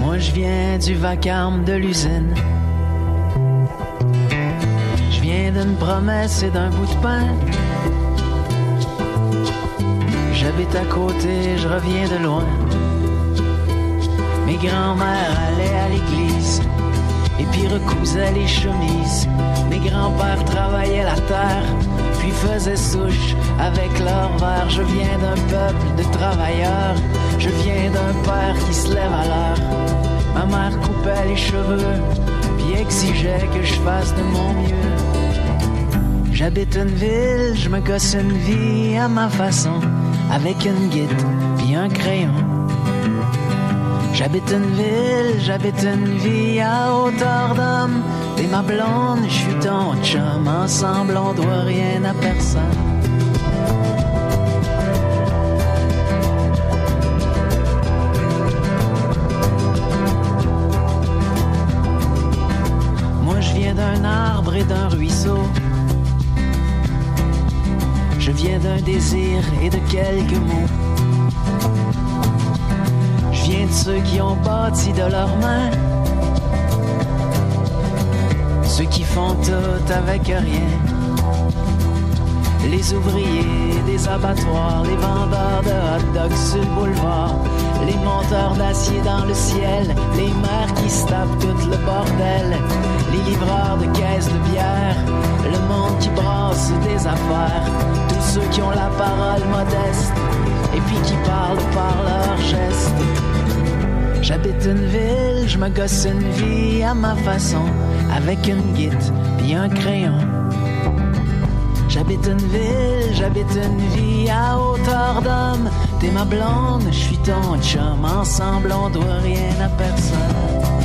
Moi je viens du vacarme de l'usine. Je viens d'une promesse et d'un bout de pain. J'habite à côté, je reviens de loin. Mes grands-mères allaient à l'église et puis recousaient les chemises. Mes grands-pères travaillaient la terre, puis faisaient souche avec leur verre. Je viens d'un peuple de travailleurs, je viens d'un père qui se lève à l'heure. Ma mère coupait les cheveux, puis exigeait que je fasse de mon mieux. J'habite une ville, je me gosse une vie à ma façon, avec une guide, puis un crayon. J'habite une ville, j'habite une vie à hauteur d'homme. T'es ma blonde, je suis ton chum. Ensemble, on doit rien à personne. Désir et de quelques mots. Je viens de ceux qui ont bâti de leurs mains. Ceux qui font tout avec rien. Les ouvriers des abattoirs, les vendeurs de hot dogs sur le boulevard, les monteurs d'acier dans le ciel, les mères qui se tapent tout le bordel, les livreurs de caisses de bière, le monde qui brasse des affaires, tous ceux qui ont la parole modeste et puis qui parlent par leurs gestes. J'habite une ville, je me gosse une vie à ma façon, avec une guide puis un crayon. J'habite une ville, j'habite une vie à hauteur d'homme. T'es ma blonde, je suis ton chum. Ensemble, on doit rien à personne.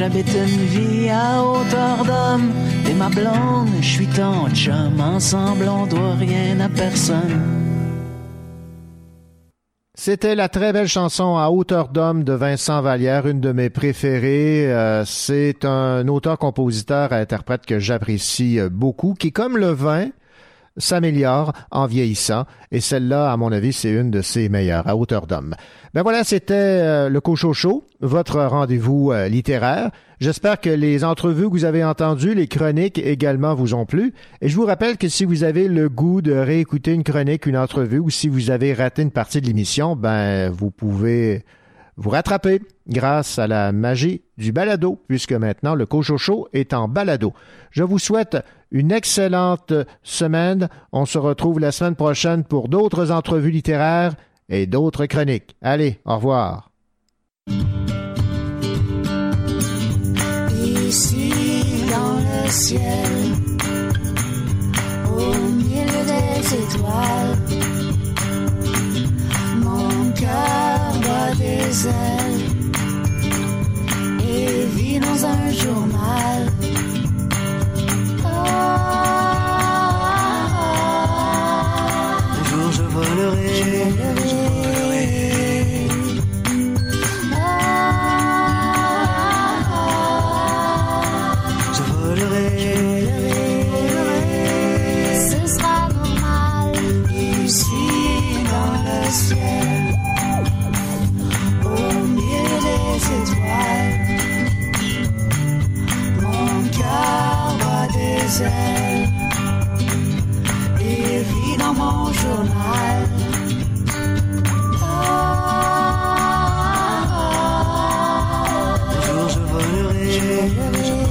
J'habite une vie à hauteur d'homme. T'es ma blonde, je ton chum. Ensemble, on doit rien à personne. C'était la très belle chanson à hauteur d'homme de Vincent Vallière, une de mes préférées. Euh, c'est un auteur-compositeur, interprète que j'apprécie euh, beaucoup, qui, comme le vin, s'améliore en vieillissant. Et celle-là, à mon avis, c'est une de ses meilleures, à hauteur d'homme. Ben voilà, c'était euh, le Cochocho, votre rendez-vous euh, littéraire. J'espère que les entrevues que vous avez entendues, les chroniques également vous ont plu. Et je vous rappelle que si vous avez le goût de réécouter une chronique, une entrevue, ou si vous avez raté une partie de l'émission, ben vous pouvez vous rattraper grâce à la magie du balado, puisque maintenant le Cochocho est en balado. Je vous souhaite une excellente semaine. On se retrouve la semaine prochaine pour d'autres entrevues littéraires et d'autres chroniques. Allez, au revoir. Au milieu des étoiles, mon cœur des ailes et vit dans un journal. Un Mon cœur bat des ailes et vit dans mon journal. Un jour je volerai.